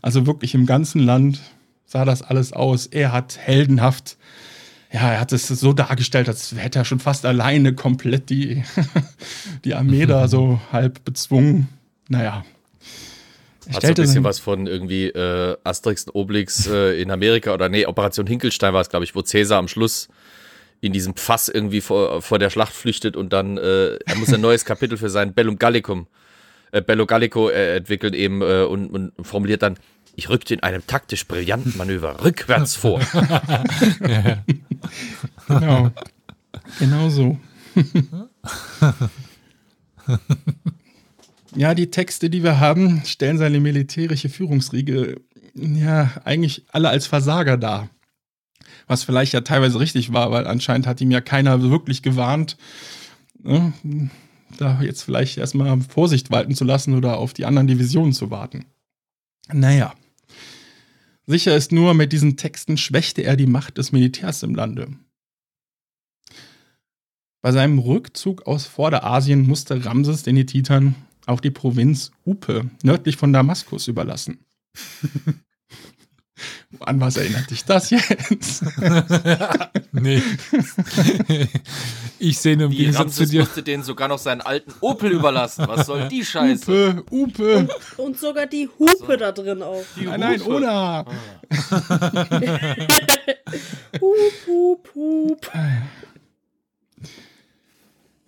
Also wirklich im ganzen Land sah das alles aus. Er hat heldenhaft, ja, er hat es so dargestellt, als hätte er schon fast alleine komplett die, die Armee da so halb bezwungen. Naja. Er Hat so ein bisschen was von irgendwie äh, Asterix und Obelix äh, in Amerika oder nee, Operation Hinkelstein war es, glaube ich, wo Cäsar am Schluss in diesem Fass irgendwie vor, vor der Schlacht flüchtet und dann äh, er muss ein neues Kapitel für sein Bellum Gallicum, äh, Bello Gallico äh, entwickeln eben äh, und, und formuliert dann, ich rückte in einem taktisch brillanten Manöver rückwärts vor. Genau. genau so. ja, die Texte, die wir haben, stellen seine militärische Führungsriege ja eigentlich alle als Versager dar. Was vielleicht ja teilweise richtig war, weil anscheinend hat ihm ja keiner wirklich gewarnt, ne, da jetzt vielleicht erstmal Vorsicht walten zu lassen oder auf die anderen Divisionen zu warten. Naja. Sicher ist nur, mit diesen Texten schwächte er die Macht des Militärs im Lande. Bei seinem Rückzug aus Vorderasien musste Ramses den Hethitern auch die Provinz Upe nördlich von Damaskus überlassen. An was erinnert dich das jetzt? nee. ich sehe nur im Die Gegensatz zu Ramses dir. musste denen sogar noch seinen alten Opel überlassen. Was soll die Scheiße? Upe, Upe. Und sogar die Hupe da drin auch. Nein, nein, Hupe. Ona. Hup, hup, hup.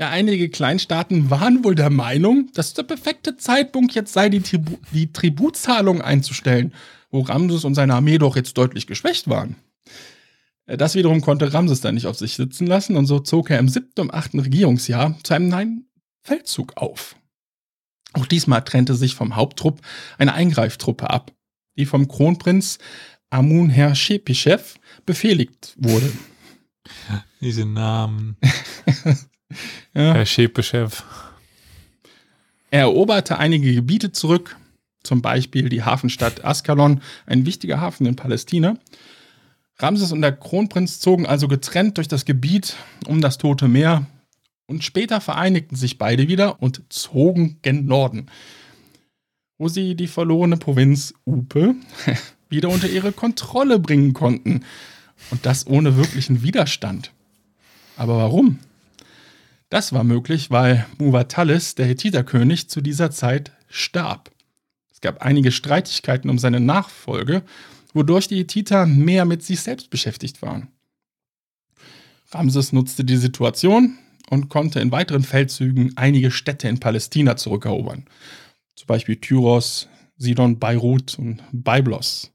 Ja, einige Kleinstaaten waren wohl der Meinung, dass der perfekte Zeitpunkt jetzt sei, die, Tribu die Tributzahlung einzustellen, wo Ramses und seine Armee doch jetzt deutlich geschwächt waren. Äh, Das wiederum konnte Ramses dann nicht auf sich sitzen lassen und so zog er im siebten und achten Regierungsjahr zu einem neuen Feldzug auf. Auch diesmal trennte sich vom Haupttrupp eine Eingreiftruppe ab, die vom Kronprinz Amun Herr Shepischew befehligt wurde. Diese Namen. Ja. Herr Schepeschef. Er eroberte einige Gebiete zurück, zum Beispiel die Hafenstadt Askalon, ein wichtiger Hafen in Palästina. Ramses und der Kronprinz zogen also getrennt durch das Gebiet um das Tote Meer und später vereinigten sich beide wieder und zogen gen Norden, wo sie die verlorene Provinz Upe wieder unter ihre Kontrolle bringen konnten. Und das ohne wirklichen Widerstand. Aber warum? Das war möglich, weil Muwatallis, der Hethiterkönig, zu dieser Zeit starb. Es gab einige Streitigkeiten um seine Nachfolge, wodurch die Hethiter mehr mit sich selbst beschäftigt waren. Ramses nutzte die Situation und konnte in weiteren Feldzügen einige Städte in Palästina zurückerobern. Zum Beispiel Tyros, Sidon, Beirut und Byblos.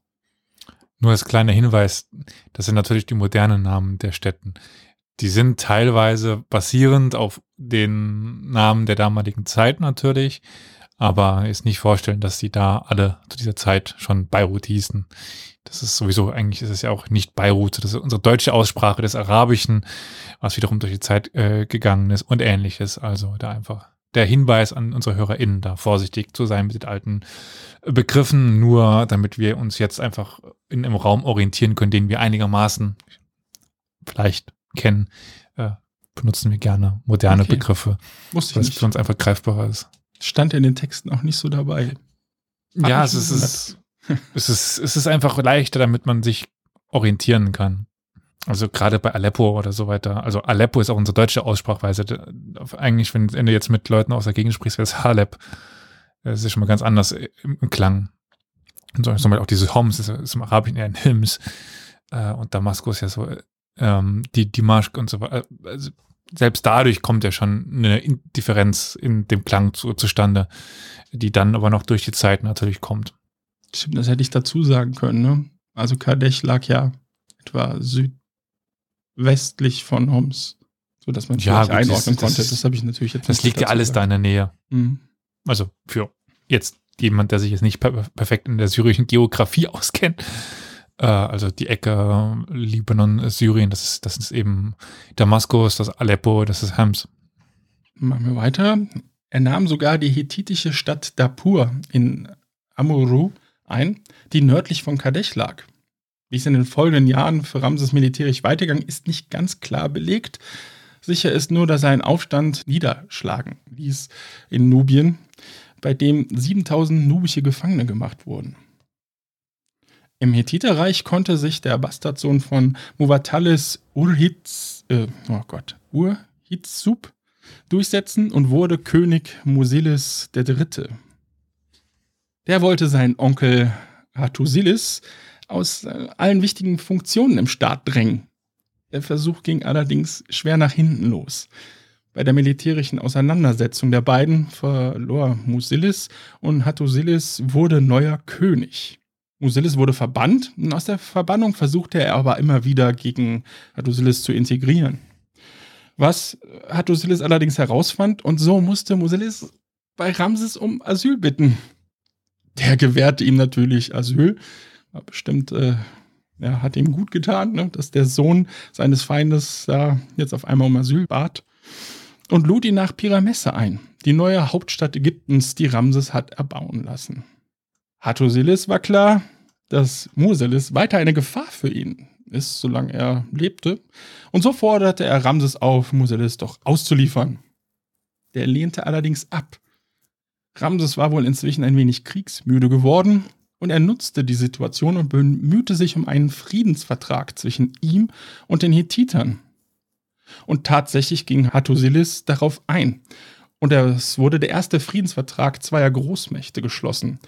Nur als kleiner Hinweis, das sind natürlich die modernen Namen der Städten. Die sind teilweise basierend auf den Namen der damaligen Zeit natürlich, aber ist nicht vorstellen, dass die da alle zu dieser Zeit schon Beirut hießen. Das ist sowieso, eigentlich ist es ja auch nicht Beirut, das ist unsere deutsche Aussprache des Arabischen, was wiederum durch die Zeit äh, gegangen ist und ähnliches. Also da einfach der Hinweis an unsere HörerInnen, da vorsichtig zu sein mit den alten Begriffen, nur damit wir uns jetzt einfach in einem Raum orientieren können, den wir einigermaßen vielleicht kennen, äh, benutzen wir gerne moderne Okay. Begriffe, Wusste ich weil es für uns einfach greifbarer ist. Stand in den Texten auch nicht so dabei. Hat ja, es ist, es, es, ist, es ist einfach leichter, damit man sich orientieren kann. Also gerade bei Aleppo oder so weiter. Also Aleppo ist auch unsere deutsche Aussprachweise. Eigentlich, wenn du jetzt mit Leuten aus der Gegend sprichst, wäre es Halep. Das ist schon mal ganz anders im, im Klang. Und so, zum Beispiel auch diese Homs ist, ist im Arabischen eher ein Hims. Äh, und Damaskus ja so, ähm, die Dimashq und so weiter. Also selbst dadurch kommt ja schon eine Differenz in dem Klang zu, zustande, die dann aber noch durch die Zeit natürlich kommt. Stimmt, das hätte ich dazu sagen können. Ne? Also Kadesh lag ja etwa südwestlich von Homs, so dass man Ja, gut, das- einordnen das konnte. ist- Das habe ich natürlich jetzt Das liegt ja alles da gesagt. in der Nähe. Mhm. Also für jetzt jemand, der sich jetzt nicht per perfekt in der syrischen Geografie auskennt. Äh, also die Ecke Libanon, Syrien, das ist, das ist eben Damaskus, das Aleppo, das ist Hams. Machen wir weiter. Er nahm sogar die hethitische Stadt Dapur in Amuru ein, die nördlich von Kadesh lag. Wie es in den folgenden Jahren für Ramses militärisch weitergegangen ist, nicht ganz klar belegt. Sicher ist nur, dass er einen Aufstand niederschlagen ließ in Nubien, bei dem 7000 nubische Gefangene gemacht wurden. Im Hethiterreich konnte sich der Bastardsohn von Muwatalis Urhitz, äh, oh Gott, Urhitzub durchsetzen und wurde König Musilis III. Der wollte seinen Onkel Hattusilis aus äh, allen wichtigen Funktionen im Staat drängen. Der Versuch ging allerdings schwer nach hinten los. Bei der militärischen Auseinandersetzung der beiden verlor Musilis und Hattusilis wurde neuer König. Musilis wurde verbannt und aus der Verbannung versuchte er aber immer wieder gegen Hattusilis zu integrieren. Was Hattusilis allerdings herausfand und so musste Musilis bei Ramses um Asyl bitten. Der gewährte ihm natürlich Asyl, war bestimmt äh, ja, hat ihm gut getan, ne, dass der Sohn seines Feindes da jetzt auf einmal um Asyl bat und lud ihn nach Pyramesse ein, die neue Hauptstadt Ägyptens, die Ramses hat erbauen lassen. Hattusilis war klar, dass Murselis weiter eine Gefahr für ihn ist, solange er lebte, und so forderte er Ramses auf, Murselis doch auszuliefern. Der lehnte allerdings ab. Ramses war wohl inzwischen ein wenig kriegsmüde geworden und er nutzte die Situation und bemühte sich um einen Friedensvertrag zwischen ihm und den Hethitern. Und tatsächlich ging Hattusilis darauf ein. Und es wurde der erste Friedensvertrag zweier Großmächte geschlossen,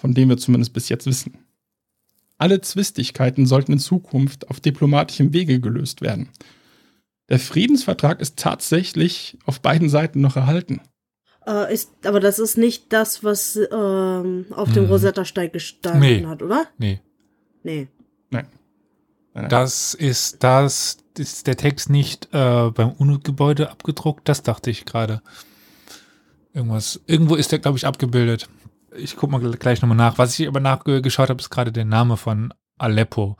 von dem wir zumindest bis jetzt wissen. Alle Zwistigkeiten sollten in Zukunft auf diplomatischem Wege gelöst werden. Der Friedensvertrag ist tatsächlich auf beiden Seiten noch erhalten. Äh, ist, aber das ist nicht das, was ähm, auf dem Hm. Rosetta-Stein gestanden Nee. hat, oder? Nee. Nee. Nein. Nein, nein. Das ist das, ist der Text nicht äh, beim UNO-Gebäude abgedruckt? Das dachte ich gerade. Irgendwas, irgendwo ist der, glaube ich, abgebildet. Ich gucke mal gleich nochmal nach. Was ich aber nachgeschaut habe, ist gerade der Name von Aleppo.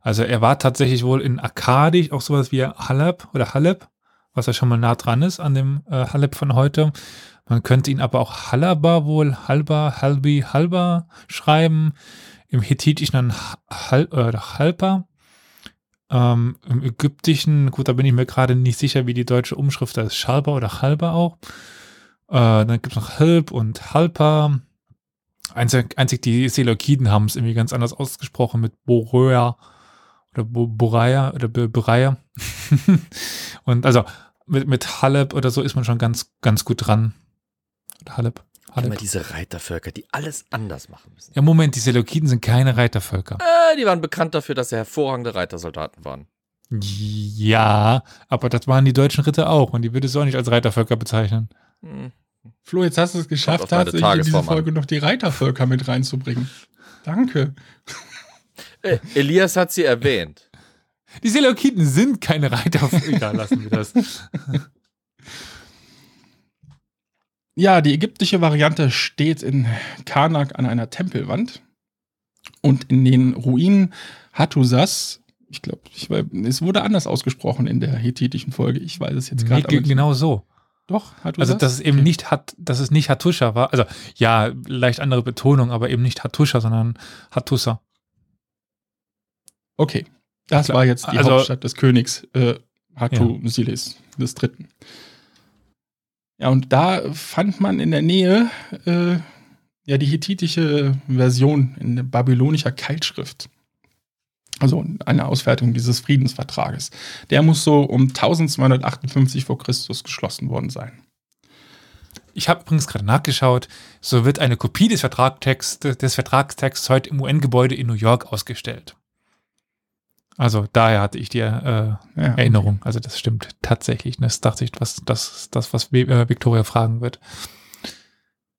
Also er war tatsächlich wohl in Akkadisch, auch sowas wie Halab oder Haleb, was ja schon mal nah dran ist an dem äh, Haleb von heute. Man könnte ihn aber auch Halaba wohl, Halba, Halbi, Halba schreiben. Im Hethitischen dann Hal, äh, Halpa. Ähm, Im Ägyptischen, gut, da bin ich mir gerade nicht sicher, wie die deutsche Umschrift da ist. Schalba oder Halba auch. Äh, dann gibt es noch Halb und Halpa. Einzig, einzig die Seleukiden haben es irgendwie ganz anders ausgesprochen mit Boröa oder Bo Boraya oder Bereia. und also mit, mit Haleb oder so ist man schon ganz, ganz gut dran. Oder Haleb. Immer Haleb. diese Reitervölker, die alles anders machen müssen. Ja, Moment, die Seleukiden sind keine Reitervölker. Äh, die waren bekannt dafür, dass sie hervorragende Reitersoldaten waren. Ja, aber das waren die deutschen Ritter auch und die würde es auch nicht als Reitervölker bezeichnen. Hm. Flo, jetzt hast du es geschafft, tatsächlich in diese an. Folge noch die Reitervölker mit reinzubringen. Danke. Äh, Elias hat sie erwähnt. Die Seleukiden sind keine Reitervölker, lassen wir das. Ja, die ägyptische Variante steht in Karnak an einer Tempelwand. Und in den Ruinen Hattusas, ich glaube, ich, weiß- es wurde anders ausgesprochen in der hethitischen Folge. Ich weiß es jetzt gerade. nicht. genau so. Doch, Hattusas. Also, dass es eben Okay. nicht hat, dass es nicht Hattusha war. Also, ja, leicht andere Betonung, aber eben nicht Hattusha, sondern Hattusa. Okay, das Klar. war jetzt die Also- Hauptstadt des Königs äh, Hattusilis des Dritten. Ja, und da fand man in der Nähe äh, ja die hethitische Version in babylonischer Keilschrift. Also eine Ausfertigung dieses Friedensvertrages. Der muss so um 1258 vor Christus geschlossen worden sein. Ich habe übrigens gerade nachgeschaut, so wird eine Kopie des, des Vertragstexts heute im UN-Gebäude in New York ausgestellt. Also daher hatte ich die äh, Ja, Erinnerung. Also das stimmt tatsächlich. Das dachte ich, was, das das, was äh, Victoria fragen wird.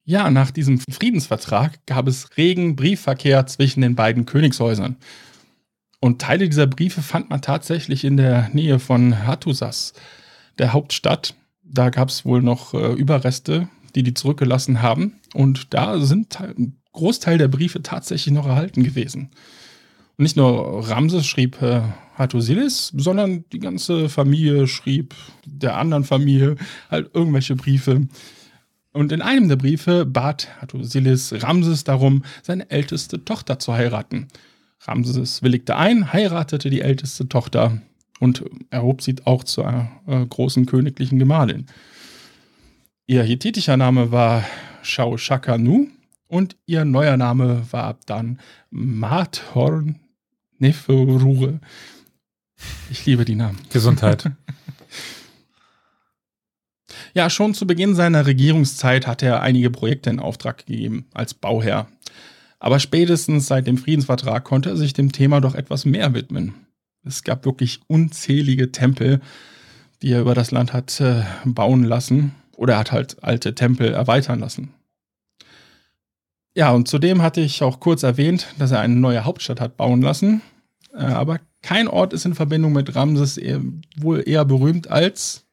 Ja, nach diesem Friedensvertrag gab es regen Briefverkehr zwischen den beiden Königshäusern. Und Teile dieser Briefe fand man tatsächlich in der Nähe von Hattusas, der Hauptstadt. Da gab es wohl noch äh, Überreste, die die zurückgelassen haben. Und da sind ein Großteil der Briefe tatsächlich noch erhalten gewesen. Und nicht nur Ramses schrieb äh, Hattusilis, sondern die ganze Familie schrieb der anderen Familie halt irgendwelche Briefe. Und in einem der Briefe bat Hattusilis Ramses darum, seine älteste Tochter zu heiraten. Ramses willigte ein, heiratete die älteste Tochter und erhob sie auch zur äh, großen königlichen Gemahlin. Ihr hethitischer Name war Shao Shakanu und ihr neuer Name war dann Mathorn Neferure. Ich liebe die Namen. Gesundheit. Ja, schon zu Beginn seiner Regierungszeit hat er einige Projekte in Auftrag gegeben als Bauherr. Aber spätestens seit dem Friedensvertrag konnte er sich dem Thema doch etwas mehr widmen. Es gab wirklich unzählige Tempel, die er über das Land hat äh, bauen lassen. Oder er hat halt alte Tempel erweitern lassen. Ja, und zudem hatte ich auch kurz erwähnt, dass er eine neue Hauptstadt hat bauen lassen. Äh, aber kein Ort ist in Verbindung mit Ramses eher, wohl eher berühmt als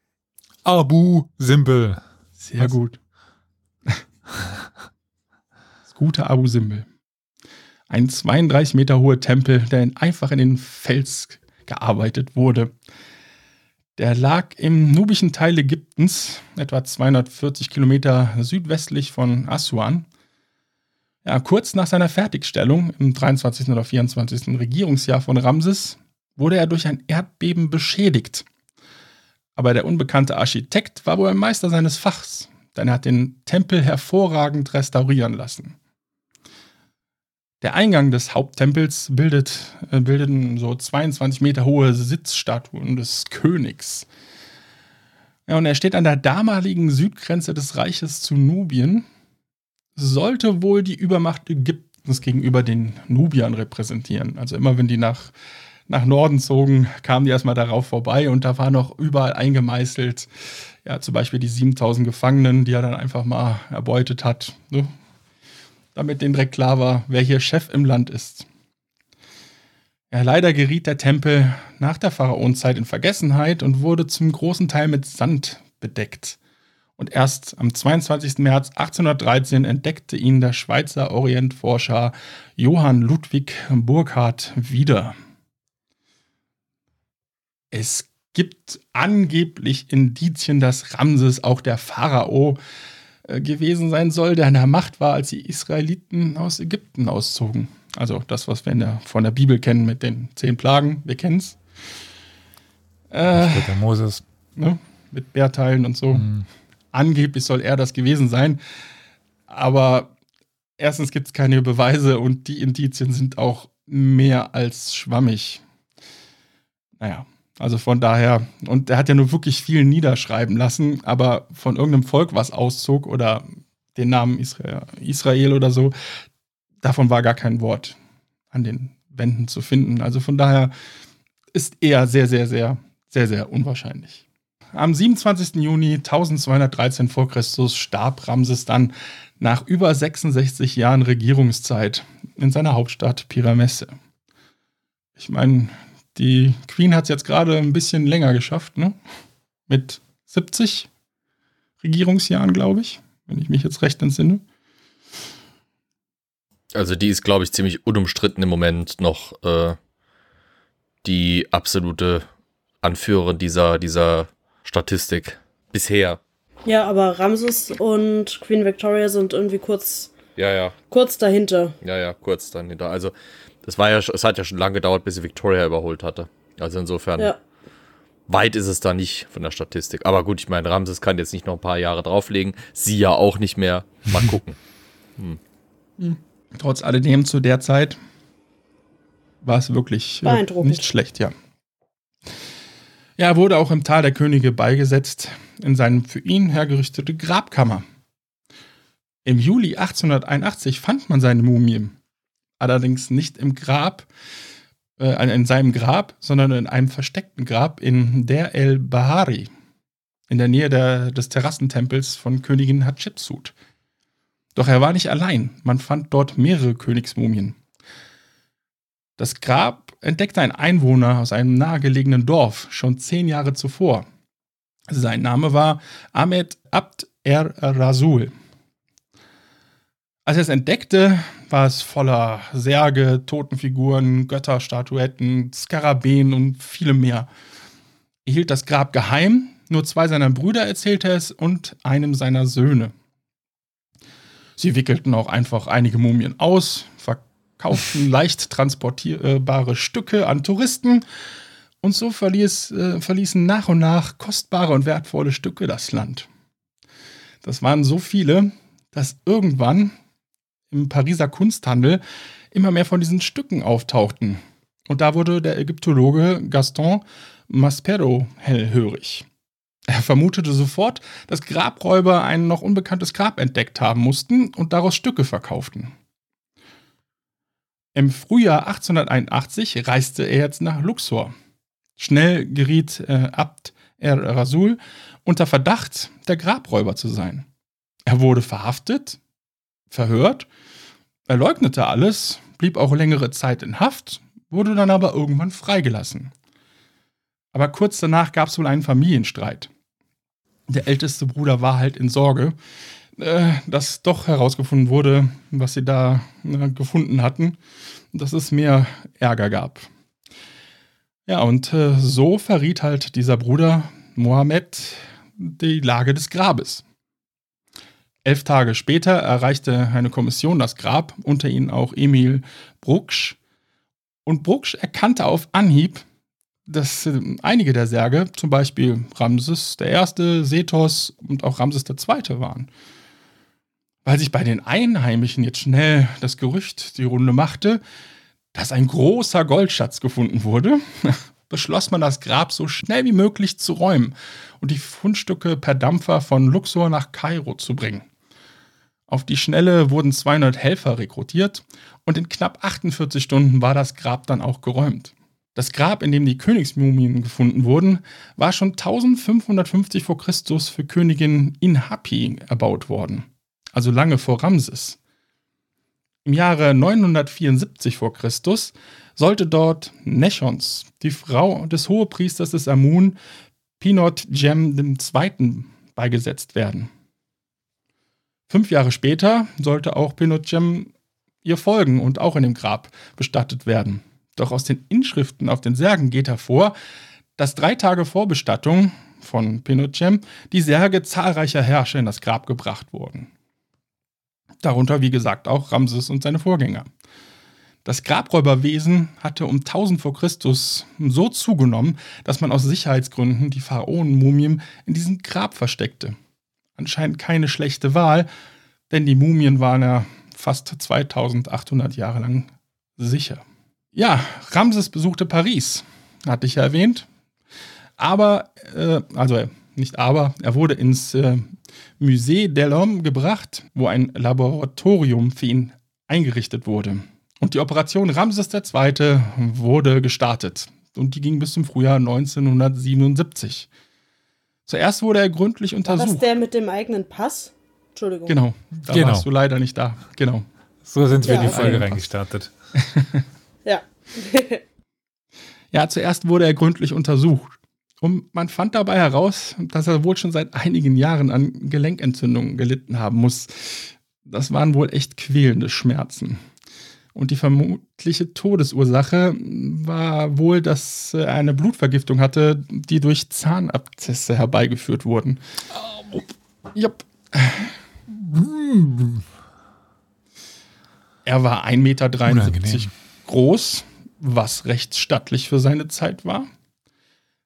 Abu Simbel. Sehr Was? gut. Das gute Abu Simbel. Ein 32 Meter hoher Tempel, der in, einfach in den Fels gearbeitet wurde. Der lag im nubischen Teil Ägyptens, etwa 240 Kilometer südwestlich von Aswan. Ja, kurz nach seiner Fertigstellung im 23. oder 24. Regierungsjahr von Ramses wurde er durch ein Erdbeben beschädigt. Aber der unbekannte Architekt war wohl ein Meister seines Fachs, denn er hat den Tempel hervorragend restaurieren lassen. Der Eingang des Haupttempels bildet, äh, bildeten so 22 Meter hohe Sitzstatuen des Königs. Ja, und er steht an der damaligen Südgrenze des Reiches zu Nubien, sollte wohl die Übermacht Ägyptens gegenüber den Nubiern repräsentieren. Also immer wenn die nach nach Norden zogen, kamen die erstmal darauf vorbei und da war noch überall eingemeißelt, ja, zum Beispiel die 7000 Gefangenen, die er dann einfach mal erbeutet hat, ne? Damit denen direkt klar war, wer hier Chef im Land ist. Ja, leider geriet der Tempel nach der Pharaonenzeit in Vergessenheit und wurde zum großen Teil mit Sand bedeckt. Und erst am 22. März 1813 entdeckte ihn der Schweizer Orientforscher Johann Ludwig Burckhardt wieder. Es gibt angeblich Indizien, dass Ramses auch der Pharao gewesen sein soll, der an der Macht war, als die Israeliten aus Ägypten auszogen. Also das, was wir in der, von der Bibel kennen mit den zehn Plagen, wir kennen es. Äh, der Moses. ne, mit Bärteilen und so. Mhm. Angeblich soll er das gewesen sein. Aber erstens gibt es keine Beweise und die Indizien sind auch mehr als schwammig. Naja, also von daher, und er hat ja nur wirklich viel niederschreiben lassen, aber von irgendeinem Volk was auszog oder den Namen Israel, oder so, davon war gar kein Wort an den Wänden zu finden. Also von daher ist eher sehr, sehr, sehr, sehr, sehr unwahrscheinlich. Am 27. Juni 1213 vor Christus starb Ramses dann nach über 66 Jahren Regierungszeit in seiner Hauptstadt Pyramesse. Ich meine, die Queen hat es jetzt gerade ein bisschen länger geschafft, ne? Mit 70 Regierungsjahren, glaube ich, wenn ich mich jetzt recht entsinne. Also die ist, glaube ich, ziemlich unumstritten im Moment noch äh, die absolute Anführerin dieser, dieser Statistik. Bisher. Ja, aber Ramses und Queen Victoria sind irgendwie kurz, Ja, ja, kurz dahinter. ja, ja, kurz dann hinter. Also das war ja, es hat ja schon lange gedauert, bis sie Victoria überholt hatte. Also insofern, Ja. weit ist es da nicht von der Statistik. Aber gut, ich meine, Ramses kann jetzt nicht noch ein paar Jahre drauflegen. Sie ja auch nicht mehr. Mal gucken. Trotz alledem zu der Zeit war es wirklich äh, nicht schlecht, ja. Ja, er wurde auch im Tal der Könige beigesetzt in seinem für ihn hergerichtete Grabkammer. Im Juli 1881 fand man seine Mumie. Allerdings nicht im Grab, äh, in seinem Grab, sondern in einem versteckten Grab in Der El Bahari, in der Nähe der, des Terrassentempels von Königin Hatschepsut. Doch er war nicht allein. Man fand dort mehrere Königsmumien. Das Grab entdeckte ein Einwohner aus einem nahegelegenen Dorf schon zehn Jahre zuvor. Sein Name war Ahmed Abd er Rasul. Als er es entdeckte, war es voller Särge, Totenfiguren, Götterstatuetten, Skarabäen und vielem mehr. Er hielt das Grab geheim, nur zwei seiner Brüder erzählte es und einem seiner Söhne. Sie wickelten auch einfach einige Mumien aus, verkauften leicht transportierbare Stücke an Touristen Und so verließ, äh, verließen nach und nach kostbare und wertvolle Stücke das Land. Das waren so viele, dass irgendwann im Pariser Kunsthandel immer mehr von diesen Stücken auftauchten. Und da wurde der Ägyptologe Gaston Maspero hellhörig. Er vermutete sofort, dass Grabräuber ein noch unbekanntes Grab entdeckt haben mussten und daraus Stücke verkauften. Im Frühjahr 1881 reiste er jetzt nach Luxor. Schnell geriet äh, Abd er-Rasul unter Verdacht, der Grabräuber zu sein. Er wurde verhaftet, verhört, er leugnete alles, blieb auch längere Zeit in Haft, wurde dann aber irgendwann freigelassen. Aber kurz danach gab es wohl einen Familienstreit. Der älteste Bruder war halt in Sorge, äh, dass doch herausgefunden wurde, was sie da äh, gefunden hatten, dass es mehr Ärger gab. Ja, und äh, so verriet halt dieser Bruder Mohammed die Lage des Grabes. Elf Tage später erreichte eine Kommission das Grab, unter ihnen auch Emil Brucksch. Und Brucksch erkannte auf Anhieb, dass äh, einige der Särge, zum Beispiel Ramses I., Sethos und auch Ramses II. waren. Weil sich bei den Einheimischen jetzt schnell das Gerücht die Runde machte, dass ein großer Goldschatz gefunden wurde, beschloss man das Grab so schnell wie möglich zu räumen und die Fundstücke per Dampfer von Luxor nach Kairo zu bringen. Auf die Schnelle wurden 200 Helfer rekrutiert und in knapp 48 Stunden war das Grab dann auch geräumt. Das Grab, in dem die Königsmumien gefunden wurden, war schon 1550 vor Christus für Königin Inhapi erbaut worden, also lange vor Ramses. Im Jahre 974 vor Christus sollte dort Nechons, die Frau des Hohepriesters des Amun, Pinot Jem II. beigesetzt werden. Fünf Jahre später sollte auch Pinot Jem ihr folgen und auch in dem Grab bestattet werden. Doch aus den Inschriften auf den Särgen geht hervor, dass drei Tage vor Bestattung von Pinochet die Särge zahlreicher Herrscher in das Grab gebracht wurden. Darunter, wie gesagt, auch Ramses und seine Vorgänger. Das Grabräuberwesen hatte um 1000 vor Christus so zugenommen, dass man aus Sicherheitsgründen die Pharaonenmumien in diesem Grab versteckte. Anscheinend keine schlechte Wahl, denn die Mumien waren ja fast 2800 Jahre lang sicher. Ja, Ramses besuchte Paris, hatte ich ja erwähnt. Aber, äh, also nicht aber, er wurde ins äh, Musée d'Homme gebracht, wo ein Laboratorium für ihn eingerichtet wurde. Und die Operation Ramses II. wurde gestartet. Und die ging bis zum Frühjahr 1977. Zuerst wurde er gründlich untersucht. War das der mit dem eigenen Pass? Entschuldigung. Genau, da genau. warst du leider nicht da. Genau. So sind wir ja, in die Folge reingestartet. Ja. ja, zuerst wurde er gründlich untersucht. Und man fand dabei heraus, dass er wohl schon seit einigen Jahren an Gelenkentzündungen gelitten haben muss. Das waren wohl echt quälende Schmerzen. Und die vermutliche Todesursache war wohl, dass er eine Blutvergiftung hatte, die durch Zahnabzesse herbeigeführt wurden. Oh. Jupp. Er war 1,73 Meter groß, was recht stattlich für seine Zeit war.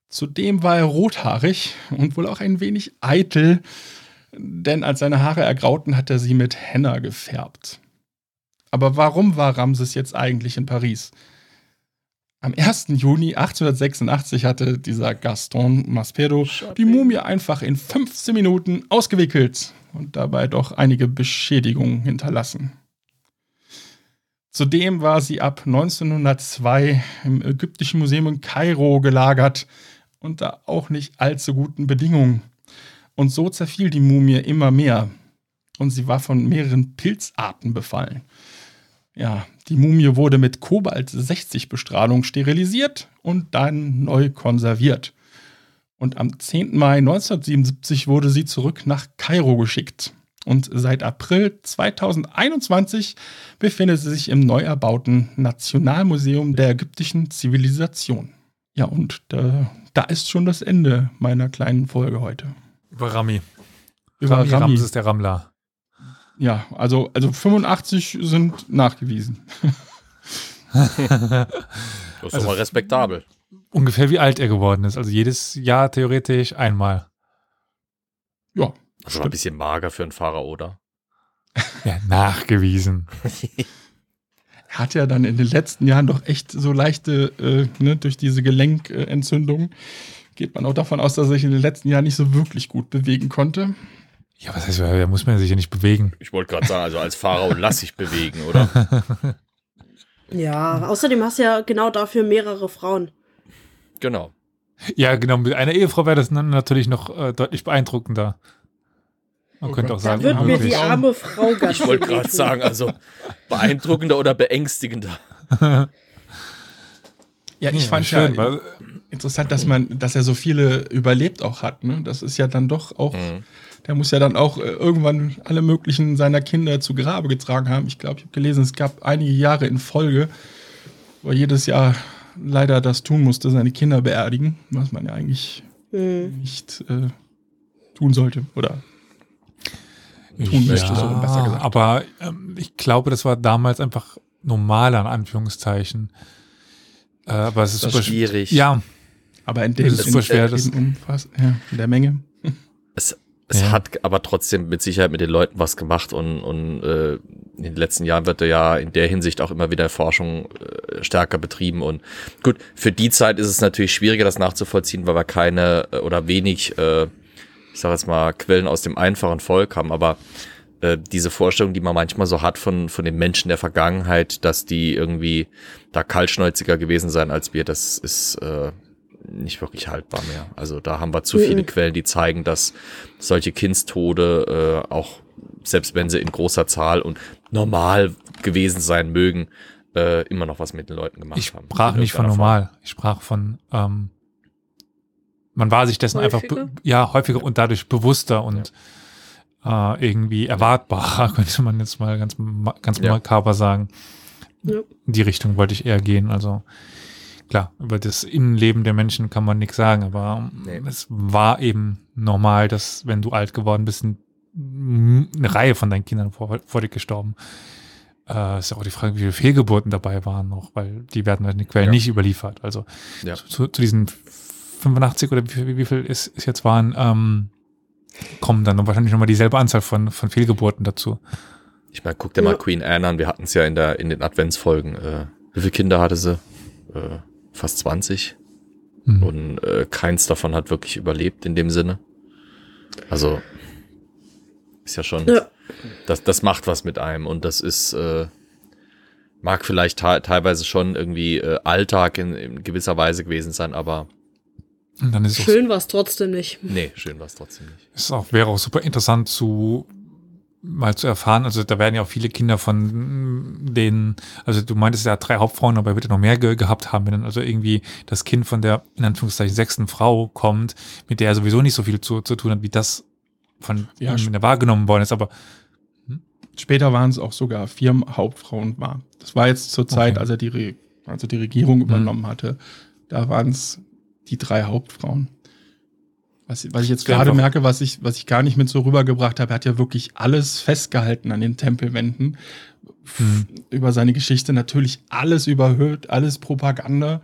Zudem war er rothaarig und wohl auch ein wenig eitel, denn als seine Haare ergrauten, hat er sie mit Henna gefärbt. Aber warum war Ramses jetzt eigentlich in Paris? Am 1. Juni 1886 hatte dieser Gaston Maspero die Mumie einfach in 15 Minuten ausgewickelt und dabei doch einige Beschädigungen hinterlassen. Zudem war sie ab 1902 im Ägyptischen Museum in Kairo gelagert, unter auch nicht allzu guten Bedingungen. Und so zerfiel die Mumie immer mehr. Und sie war von mehreren Pilzarten befallen. Ja, die Mumie wurde mit Kobalt-60-Bestrahlung sterilisiert und dann neu konserviert. Und am 10. Mai 1977 wurde sie zurück nach Kairo geschickt und seit April 2021 befindet sie sich im neu erbauten Nationalmuseum der ägyptischen Zivilisation. Ja, und äh, da ist schon das Ende meiner kleinen Folge heute. Über Rami. Über Rami, Rami. Ramses der Rammler. Ja, also, also 85 sind nachgewiesen. das ist also, doch mal respektabel. ungefähr wie alt er geworden ist. Also jedes Jahr theoretisch einmal. Ja, war ein bisschen mager für einen Pharao, oder? Ja, nachgewiesen. Er hat ja dann in den letzten Jahren doch echt so leichte, äh, ne, durch diese Gelenkentzündung, geht man auch davon aus, dass er sich in den letzten Jahren nicht so wirklich gut bewegen konnte. Ja, was heißt, da muss man sich ja nicht bewegen. Ich wollte gerade sagen, also als Pharao lass ich bewegen, oder? Ja, außerdem hast du ja genau dafür mehrere Frauen. Genau. Ja, genau. Mit einer Ehefrau wäre das dann natürlich noch äh, deutlich beeindruckender. Man Oh könnte auch Da sagen, wird ja, mir die arme Frau ganz Ich wollte gerade sagen, also beeindruckender oder beängstigender. Ja, ich Ja, fand schön, ja weil, interessant, dass man, dass er so viele überlebt auch hat. Ne? Das ist ja dann doch auch, Mhm. Der muss ja dann auch äh, irgendwann alle möglichen seiner Kinder zu Grabe getragen haben. Ich glaube, ich habe gelesen, es gab einige Jahre in Folge, wo er jedes Jahr leider das tun musste, seine Kinder beerdigen, was man ja eigentlich Hm. nicht äh, tun sollte. Oder tun möchte, so besser gesagt. Aber ähm, ich glaube, das war damals einfach normaler, in Anführungszeichen. Äh, aber es ist Das super schwierig. Ja, aber in dem ist super schwer, das- ja, in der Menge. Es, es Ja. hat aber trotzdem mit Sicherheit mit den Leuten was gemacht und, und äh, in den letzten Jahren wird ja in der Hinsicht auch immer wieder Forschung äh, stärker betrieben und gut, für die Zeit ist es natürlich schwieriger, das nachzuvollziehen, weil wir keine äh, oder wenig, äh, ich sage jetzt mal, Quellen aus dem einfachen Volk haben, aber äh, diese Vorstellung, die man manchmal so hat von, von den Menschen der Vergangenheit, dass die irgendwie da kaltschnäuziger gewesen sein als wir, das ist äh, nicht wirklich haltbar mehr. Also da haben wir zu viele Mhm. Quellen, die zeigen, dass solche Kindstode äh, auch, selbst wenn sie in großer Zahl und normal gewesen sein mögen, äh, immer noch was mit den Leuten gemacht ich haben. sprach In nicht von Form. normal. Ich sprach von, ähm, man war sich dessen einfach, Häufiger? be- ja, häufiger und dadurch bewusster und äh, irgendwie erwartbarer, könnte man jetzt mal ganz, ganz Ja. makaber sagen. Ja. In die Richtung wollte ich eher gehen. Also klar, über das Innenleben der Menschen kann man nichts sagen, aber Nee. es war eben normal, dass wenn du alt geworden bist, ein, eine Reihe von deinen Kindern vor, vor dir gestorben. Äh, ist ja auch die Frage, wie viele Fehlgeburten dabei waren noch, weil die werden in den Quellen Ja. nicht überliefert. Also Ja. zu, zu, diesen 85 oder wie, viel- wie viel es, es jetzt waren, ähm, kommen dann wahrscheinlich nochmal dieselbe Anzahl von, von Fehlgeburten dazu. Ich meine, guck dir mal Ja. Queen Anne an. Wir hatten es ja in, der, in den Adventsfolgen. Äh, wie viele Kinder hatte sie? Äh, fast 20. Mhm. Und äh, keins davon hat wirklich überlebt in dem Sinne. Also ist ja schon, Ja. das, das macht was mit einem und das ist, äh, mag vielleicht te teilweise schon irgendwie äh, Alltag in, in gewisser Weise gewesen sein, aber ist Schön war es trotzdem nicht. nee, schön war es trotzdem nicht. Es auch, wäre auch super interessant zu mal zu erfahren. Also da werden ja auch viele Kinder von denen, also du meintest ja drei Hauptfrauen, aber er wird ja noch mehr ge gehabt haben, wenn dann also irgendwie das Kind von der in Anführungszeichen sechsten Frau kommt, mit der er sowieso nicht so viel zu, zu tun hat, wie das von Ja, der wahrgenommen worden ist. Aber Später waren es auch sogar vier Hauptfrauen war. Das war jetzt zur Zeit, Okay. als er die, Re also die Regierung übernommen hatte. Da waren es die drei Hauptfrauen. Was, was ich jetzt gerade merke, was ich, was ich gar nicht mit so rübergebracht habe, er hat ja wirklich alles festgehalten an den Tempelwänden. hm, Über seine Geschichte natürlich alles überhöht, alles Propaganda.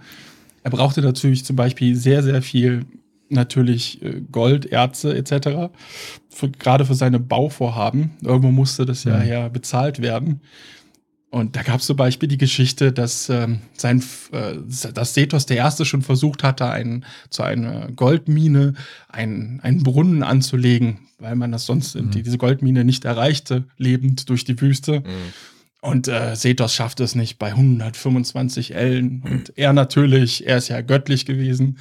Er brauchte natürlich zum Beispiel sehr, sehr viel natürlich äh, Gold, Erze etc. Für, gerade für seine Bauvorhaben. Irgendwo musste das ja Mhm. ja bezahlt werden. Und da gab es zum Beispiel die Geschichte, dass ähm, sein, äh, dass Sethos der Erste schon versucht hatte, einen, zu einer Goldmine einen, einen Brunnen anzulegen, weil man das sonst Mhm. die, diese Goldmine nicht erreichte, lebend durch die Wüste. Mhm. Und äh, Sethos schafft es nicht bei 125 Ellen. Und er natürlich, er ist ja göttlich gewesen,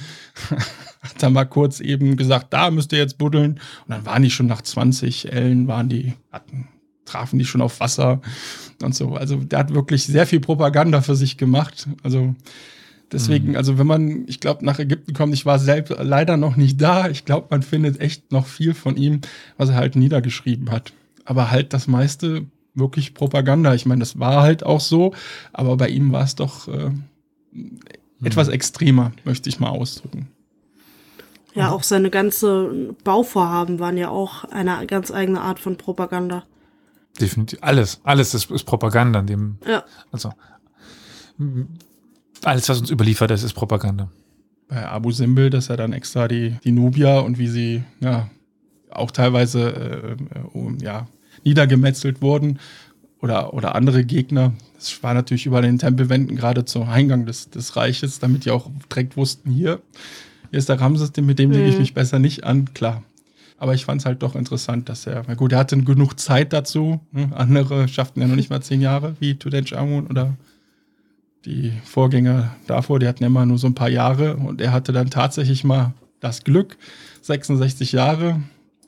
hat dann mal kurz eben gesagt, da müsst ihr jetzt buddeln. Und dann waren die schon nach 20 Ellen, waren die, hatten, trafen die schon auf Wasser und so. Also der hat wirklich sehr viel Propaganda für sich gemacht. Also deswegen, also wenn man, ich glaube, nach Ägypten kommt, ich war selbst leider noch nicht da. Ich glaube, man findet echt noch viel von ihm, was er halt niedergeschrieben hat. Aber halt das meiste wirklich Propaganda. Ich meine, das war halt auch so, aber bei ihm war es doch äh, etwas extremer, möchte ich mal ausdrücken. Ja, auch seine ganze Bauvorhaben waren ja auch eine ganz eigene Art von Propaganda. Definitiv alles, alles ist, ist Propaganda in dem, Ja. also alles, was uns überliefert ist, ist Propaganda. bei Abu Simbel, dass er dann extra die, die Nubier und wie sie ja auch teilweise äh, äh, ja, niedergemetzelt wurden oder, oder andere Gegner. Das war natürlich über den Tempelwänden gerade zum Eingang des, des Reiches, damit die auch direkt wussten, hier, hier ist der Ramses, mit dem lege ich Mhm. mich besser nicht an, klar. Aber ich fand es halt doch interessant, dass er, na gut, er hatte genug Zeit dazu. Ne? Andere schafften ja noch nicht mal zehn Jahre, wie Tutanchamun oder die Vorgänger davor, die hatten ja immer nur so ein paar Jahre und er hatte dann tatsächlich mal das Glück, 66 Jahre.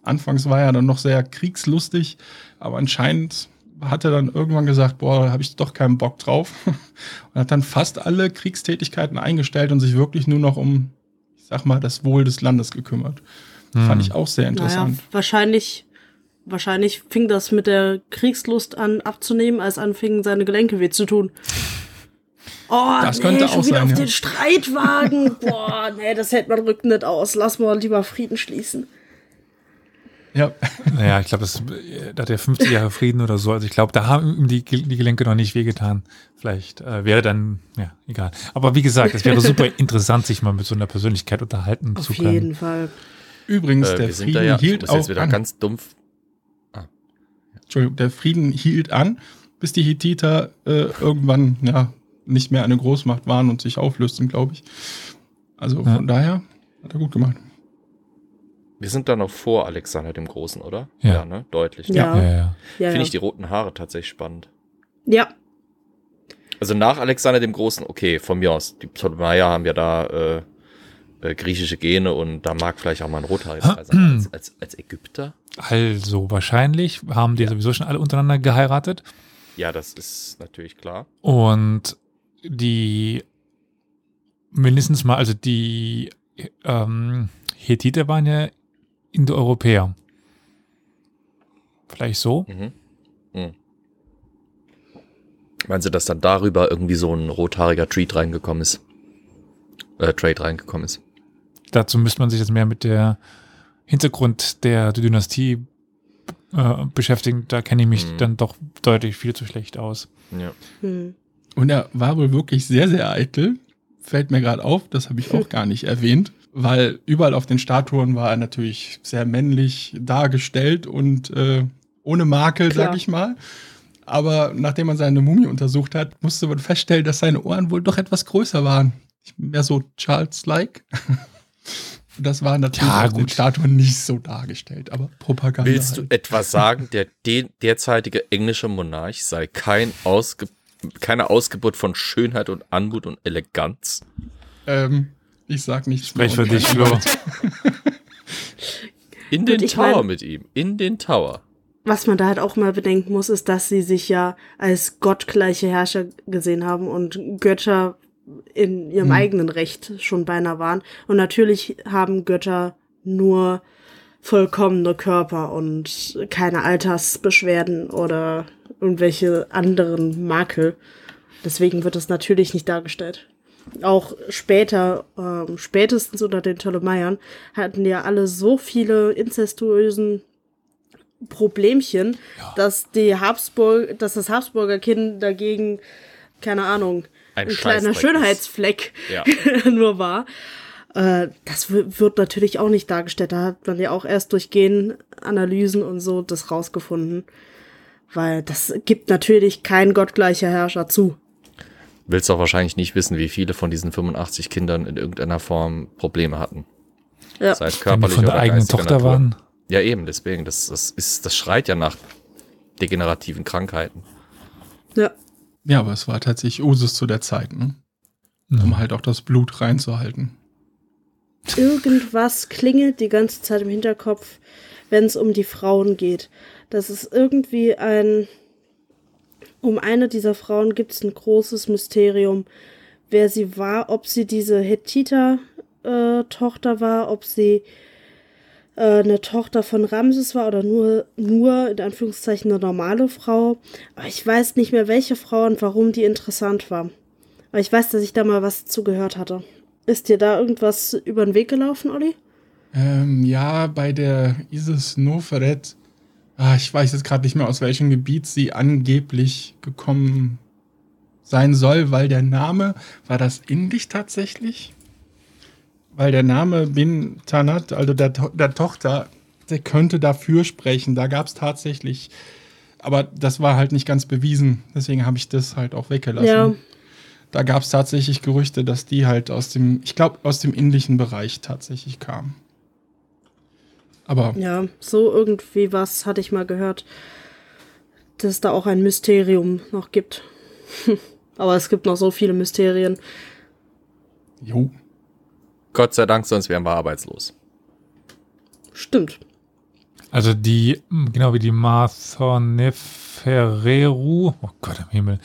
Anfangs war er dann noch sehr kriegslustig, aber anscheinend hat er dann irgendwann gesagt, boah, da habe ich doch keinen Bock drauf und hat dann fast alle Kriegstätigkeiten eingestellt und sich wirklich nur noch um, ich sag mal, das Wohl des Landes gekümmert. Fand ich auch sehr Naja, interessant. wahrscheinlich, wahrscheinlich fing das mit der Kriegslust an abzunehmen, als anfingen seine Gelenke weh zu tun. Oh, Das nee, könnte schon auch wieder sein, auf ja. den Streitwagen. Boah, nee, das hält man Rücken nicht aus. Lass mal lieber Frieden schließen. Ja, Naja, ich glaube, das äh, da hat er 50 Jahre Frieden oder so. Also ich glaube, da haben ihm die, die Gelenke noch nicht wehgetan. Vielleicht äh, wäre dann, ja, egal. Aber wie gesagt, es wäre super interessant, sich mal mit so einer Persönlichkeit unterhalten zu Auf können. jeden Fall. Übrigens, Äh, der Frieden ja, hielt auch jetzt wieder an. ganz dumpf. Entschuldigung, der Frieden hielt an, bis die Hittiter äh, irgendwann ja nicht mehr eine Großmacht waren und sich auflösten, glaube ich. Also Ja. von daher hat er gut gemacht. Wir sind da noch vor Alexander dem Großen, oder? Ja. ne? Deutlich. Ja. Ja, ja. Ja, Finde ja. ich die roten Haare tatsächlich spannend. ja. Also nach Alexander dem Großen, okay, von mir aus. Die Ptolemäer haben ja da äh, äh, griechische Gene und da mag vielleicht auch mal ein Rothaariger dabei sein. Als, als, als Ägypter? Also wahrscheinlich haben die sowieso schon alle untereinander geheiratet. Ja, das ist natürlich klar. Und die mindestens mal, also die ähm, Hethiter waren ja Indoeuropäer. Vielleicht so? Mhm. Mhm. Meinen Sie, dass dann darüber irgendwie so ein rothaariger Treat reingekommen ist? Äh, Trade reingekommen ist. Dazu müsste man sich jetzt mehr mit der Hintergrund der Dynastie äh, beschäftigen. Da kenne ich mich Mhm. dann doch deutlich viel zu schlecht aus. Ja. Hm. Und er war wohl wirklich sehr, sehr eitel. Fällt mir gerade auf, das habe ich auch gar nicht erwähnt, weil überall auf den Statuen war er natürlich sehr männlich dargestellt und äh, ohne Makel, Klar. sag ich mal. Aber nachdem man seine Mumie untersucht hat, musste man feststellen, dass seine Ohren wohl doch etwas größer waren. Mehr so Charles-like. Das war natürlich Ja, auf den gut. Statuen nicht so dargestellt, aber Propaganda. Willst du halt. etwa sagen, der de derzeitige englische Monarch sei kein Ausge keine Ausgeburt von Schönheit und Anmut und Eleganz? Ähm, ich sag nichts Sprech für dich, Flo. In Gut, den Tower mein- mit ihm. In den Tower. Was man da halt auch mal bedenken muss, ist, dass sie sich ja als gottgleiche Herrscher gesehen haben und Götter in ihrem Hm. eigenen Recht schon beinahe waren. Und natürlich haben Götter nur vollkommene Körper und keine Altersbeschwerden oder irgendwelche anderen Makel. Deswegen wird es natürlich nicht dargestellt. Auch später, ähm, spätestens unter den Ptolemaiern, hatten ja alle so viele inzestuösen Problemchen, dass die Habsburg, dass das Habsburger Kind dagegen, keine Ahnung, Ein ein, kleiner. Schönheitsfleck Ja. nur war. Äh, das wird natürlich auch nicht dargestellt. Da hat man ja auch erst durch Genanalysen und so das rausgefunden. Weil das gibt natürlich kein gottgleicher Herrscher zu. Willst auch wahrscheinlich nicht wissen, wie viele von diesen 85 Kindern in irgendeiner Form Probleme hatten. Ja. Sei es Wenn die körperlich von der oder eigenen Tochter Natur. waren. Ja, eben, deswegen. Das, das, ist, das schreit ja nach degenerativen Krankheiten. Ja. Ja, aber es war tatsächlich Usus zu der Zeit, ne? um halt auch das Blut reinzuhalten. Irgendwas klingelt die ganze Zeit im Hinterkopf, wenn es um die Frauen geht. Das ist irgendwie ein. Um eine dieser Frauen gibt es ein großes Mysterium, wer sie war, ob sie diese Hethiter-Tochter war, ob sie äh, eine Tochter von Ramses war oder nur, nur in Anführungszeichen eine normale Frau. Aber ich weiß nicht mehr, welche Frau und warum die interessant war. Aber ich weiß, dass ich da mal was zugehört hatte. Ist dir da irgendwas über den Weg gelaufen, Olli? Ähm, ja, bei der Isis Noferet, ah, ich weiß jetzt gerade nicht mehr, aus welchem Gebiet sie angeblich gekommen sein soll, weil der Name, war das indisch tatsächlich? Weil der Name Bin Tanat, also der, der Tochter, der könnte dafür sprechen. Da gab es tatsächlich, aber das war halt nicht ganz bewiesen. Deswegen habe ich das halt auch weggelassen. Ja. Da gab es tatsächlich Gerüchte, dass die halt aus dem, ich glaube, aus dem indischen Bereich tatsächlich kamen. Aber Ja, so irgendwie was hatte ich mal gehört, dass es da auch ein Mysterium noch gibt. Aber es gibt noch so viele Mysterien. jo, Gott sei Dank, sonst wären wir arbeitslos. Stimmt. Also die, mh, genau wie die Marthonefereru, oh Gott im Himmel.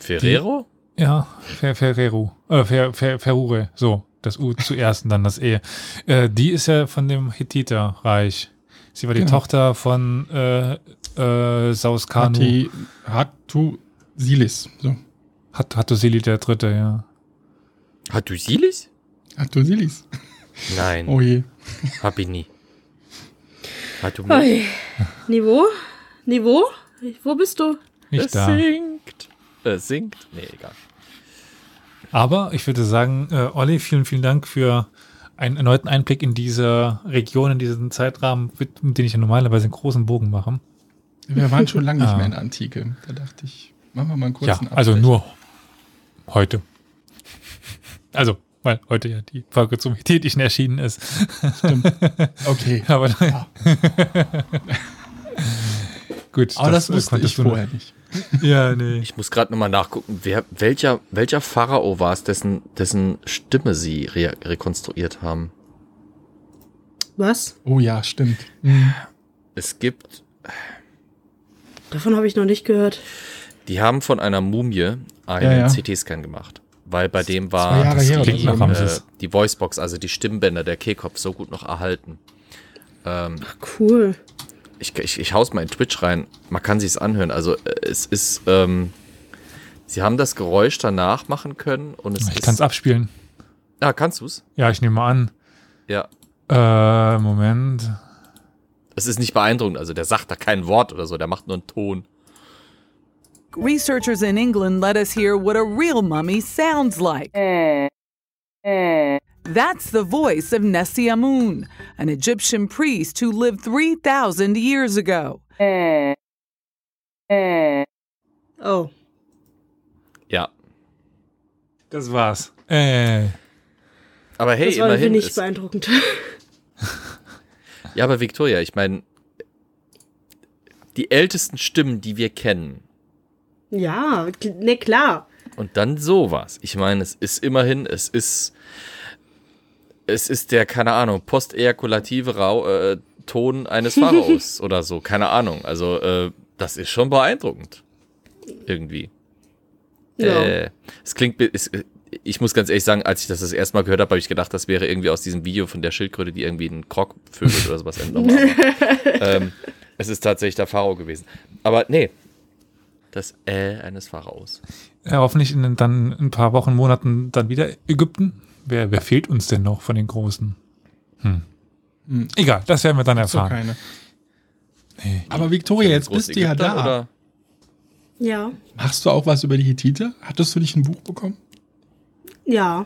Ferrero? Ja, Fer, Ferreru, äh, Fer, Fer, Ferure, so, das U zuerst und dann das E. Äh, die ist ja von dem Hittiterreich. Sie war die Genau. Tochter von äh, äh, Sauskanu. Hati, Hatu Silis. So, Hat, Hattusili der Dritte, ja. Hat du Silis? Hatu Silis. Nein, Oh je. hab ich nie. Hat du Ui. Niveau? Niveau? Wo bist du? Nicht Es da. singt. Es singt? Nee, egal. Aber ich würde sagen, äh, Olli, vielen, vielen Dank für einen erneuten Einblick in diese Region, in diesen Zeitrahmen, mit, mit dem ich ja normalerweise einen großen Bogen mache. Wir waren schon lange nicht Ah. mehr in der Antike. Da dachte ich, machen wir mal einen Ja, kurzen also Abstecher. nur heute. Also, weil heute ja die Folge zum Tätigen erschienen ist. Okay. Aber gut, Aber das, äh, wusste ich vorher nicht. Ja, nee. Ich muss gerade nochmal nachgucken, wer, welcher, welcher Pharao war es, dessen, dessen Stimme sie re rekonstruiert haben. Was? Oh ja, stimmt. Es gibt, Davon habe ich noch nicht gehört. die haben von einer Mumie einen Ja, ja. CT-Scan gemacht. Weil bei dem war die, äh, die Voicebox, also die Stimmbänder, der Kehlkopf so gut noch erhalten. Ähm, Cool. ich, ich, ich hau's mal in Twitch rein. Man kann sich's anhören. Also äh, es ist, ähm, sie haben das Geräusch danach machen können und es Ich kann es ist. abspielen. Ah, kannst du's? Ja, ich nehme mal an. Ja. Äh, Moment. Es ist nicht beeindruckend. Also der sagt da kein Wort oder so, der macht nur einen Ton. Researchers in England let us hear what a real mummy sounds like. That's the voice of Nessie Amun, an Egyptian priest who lived 3,000 years ago. Oh. Ja. Das war's. Äh, Aber hey, das war immerhin. Ist, beeindruckend. ja, aber Victoria, ich meine, die ältesten Stimmen, die wir kennen. Ja, ne, klar. Und dann sowas. Ich meine, es ist immerhin, es ist, es ist der, keine Ahnung, postejakulative Rau, äh, Ton eines Pharaos oder so. Keine Ahnung. Also, äh, das ist schon beeindruckend. Irgendwie. Ja. Äh, es klingt, es, ich muss ganz ehrlich sagen, als ich das das erste Mal gehört habe, habe ich gedacht, das wäre irgendwie aus diesem Video von der Schildkröte, die irgendwie einen Krog vögelt oder sowas entnommen hat. ähm, es ist tatsächlich der Pharao gewesen. Aber nee, das Äh eines Pharaos. ja, hoffentlich in dann ein paar Wochen, Monaten dann wieder Ägypten. Wer, wer fehlt uns denn noch von den Großen? Hm. Hm. Egal, das werden wir dann erfahren. keine. Nee. Aber Victoria, jetzt bist du ja da. Oder? Ja. Machst du auch was über die Hittite? Hattest du nicht ein Buch bekommen? Ja.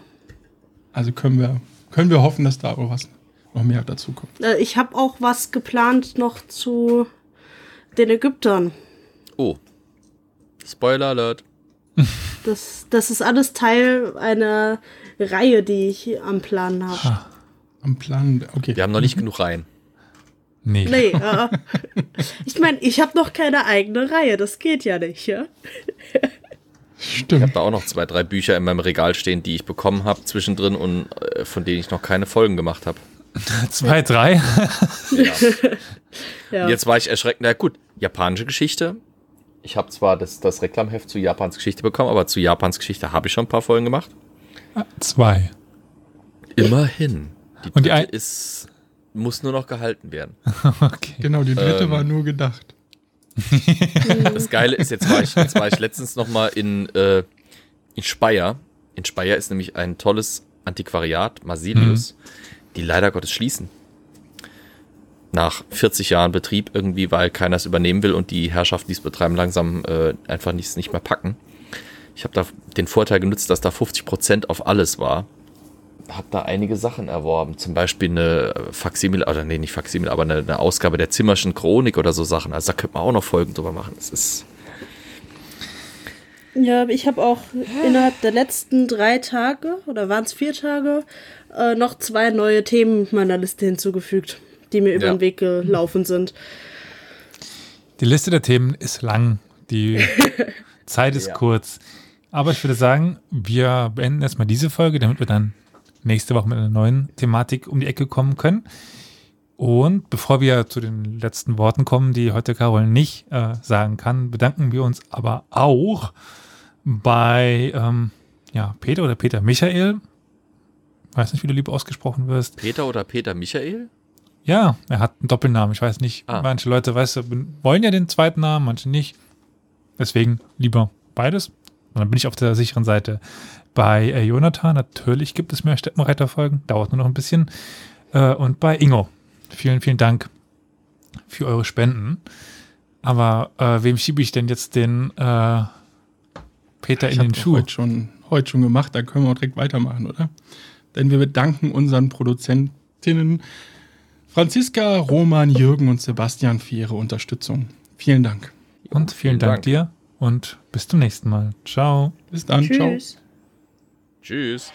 Also können wir, können wir hoffen, dass da auch was noch mehr dazu kommt. Äh, Ich habe auch was geplant noch zu den Ägyptern. Oh. Spoiler Alert. Das, das ist alles Teil einer Reihe, die ich am Plan habe. Am Plan, okay. Wir haben noch nicht genug rein. Nee. Nee, äh, ich meine, ich habe noch keine eigene Reihe. Das geht ja nicht, ja? Ich Stimmt. habe da auch noch zwei, drei Bücher in meinem Regal stehen, die ich bekommen habe zwischendrin und äh, von denen ich noch keine Folgen gemacht habe. Zwei, drei. Ja. Ja. Jetzt war ich erschreckt. Na gut, japanische Geschichte. Ich habe zwar das, das Reklamheft zu Japans Geschichte bekommen, aber zu Japans Geschichte habe ich schon ein paar Folgen gemacht. Zwei. Immerhin. Die Und die dritte ein- ist, muss nur noch gehalten werden. Okay. Genau, die dritte Ähm. war nur gedacht. Das Geile ist, jetzt war ich, jetzt war ich letztens noch mal in, äh, in Speyer. In Speyer ist nämlich ein tolles Antiquariat, Masilius, die leider Gottes schließen. Nach 40 Jahren Betrieb irgendwie, weil keiner es übernehmen will und die Herrschaften, die es betreiben, langsam äh, einfach nichts nicht mehr packen. Ich habe da den Vorteil genutzt, dass da 50% auf alles war. habe da einige Sachen erworben. Zum Beispiel eine Faximil, oder nee, nicht Faximil, aber eine, eine Ausgabe der Zimmerschen Chronik oder so Sachen. Also da könnte man auch noch Folgen drüber machen. Es ist. Ja, ich habe auch innerhalb der letzten drei Tage, oder waren es vier Tage, äh, noch zwei neue Themen meiner Liste hinzugefügt, die mir über Ja. den Weg gelaufen sind. Die Liste der Themen ist lang. Die Zeit ist Ja. kurz. Aber ich würde sagen, wir beenden erstmal diese Folge, damit wir dann nächste Woche mit einer neuen Thematik um die Ecke kommen können. Und bevor wir zu den letzten Worten kommen, die heute Carol nicht äh, sagen kann, bedanken wir uns aber auch bei ähm, ja, Peter oder Peter Michael. Weiß nicht, wie du lieber ausgesprochen wirst. Peter oder Peter Michael? Ja, er hat einen Doppelnamen. Ich weiß nicht. Ah. Manche Leute, weißt du, wollen ja den zweiten Namen, manche nicht. Deswegen lieber beides. Und dann bin ich auf der sicheren Seite. Bei äh, Jonathan, natürlich gibt es mehr Steppenreiter-Folgen. Dauert nur noch ein bisschen. Äh, und bei Ingo. Vielen, vielen Dank für eure Spenden. Aber äh, wem schiebe ich denn jetzt den äh, Peter Ich in den Schuh? heute schon, heute schon gemacht, da können wir auch direkt weitermachen, oder? Denn wir bedanken unseren Produzentinnen Franziska, Roman, Jürgen und Sebastian für ihre Unterstützung. Vielen Dank. Und vielen vielen Dank, Dank. dir. Und bis zum nächsten Mal. Ciao. Bis dann. Ciao. Tschüss. Tschüss.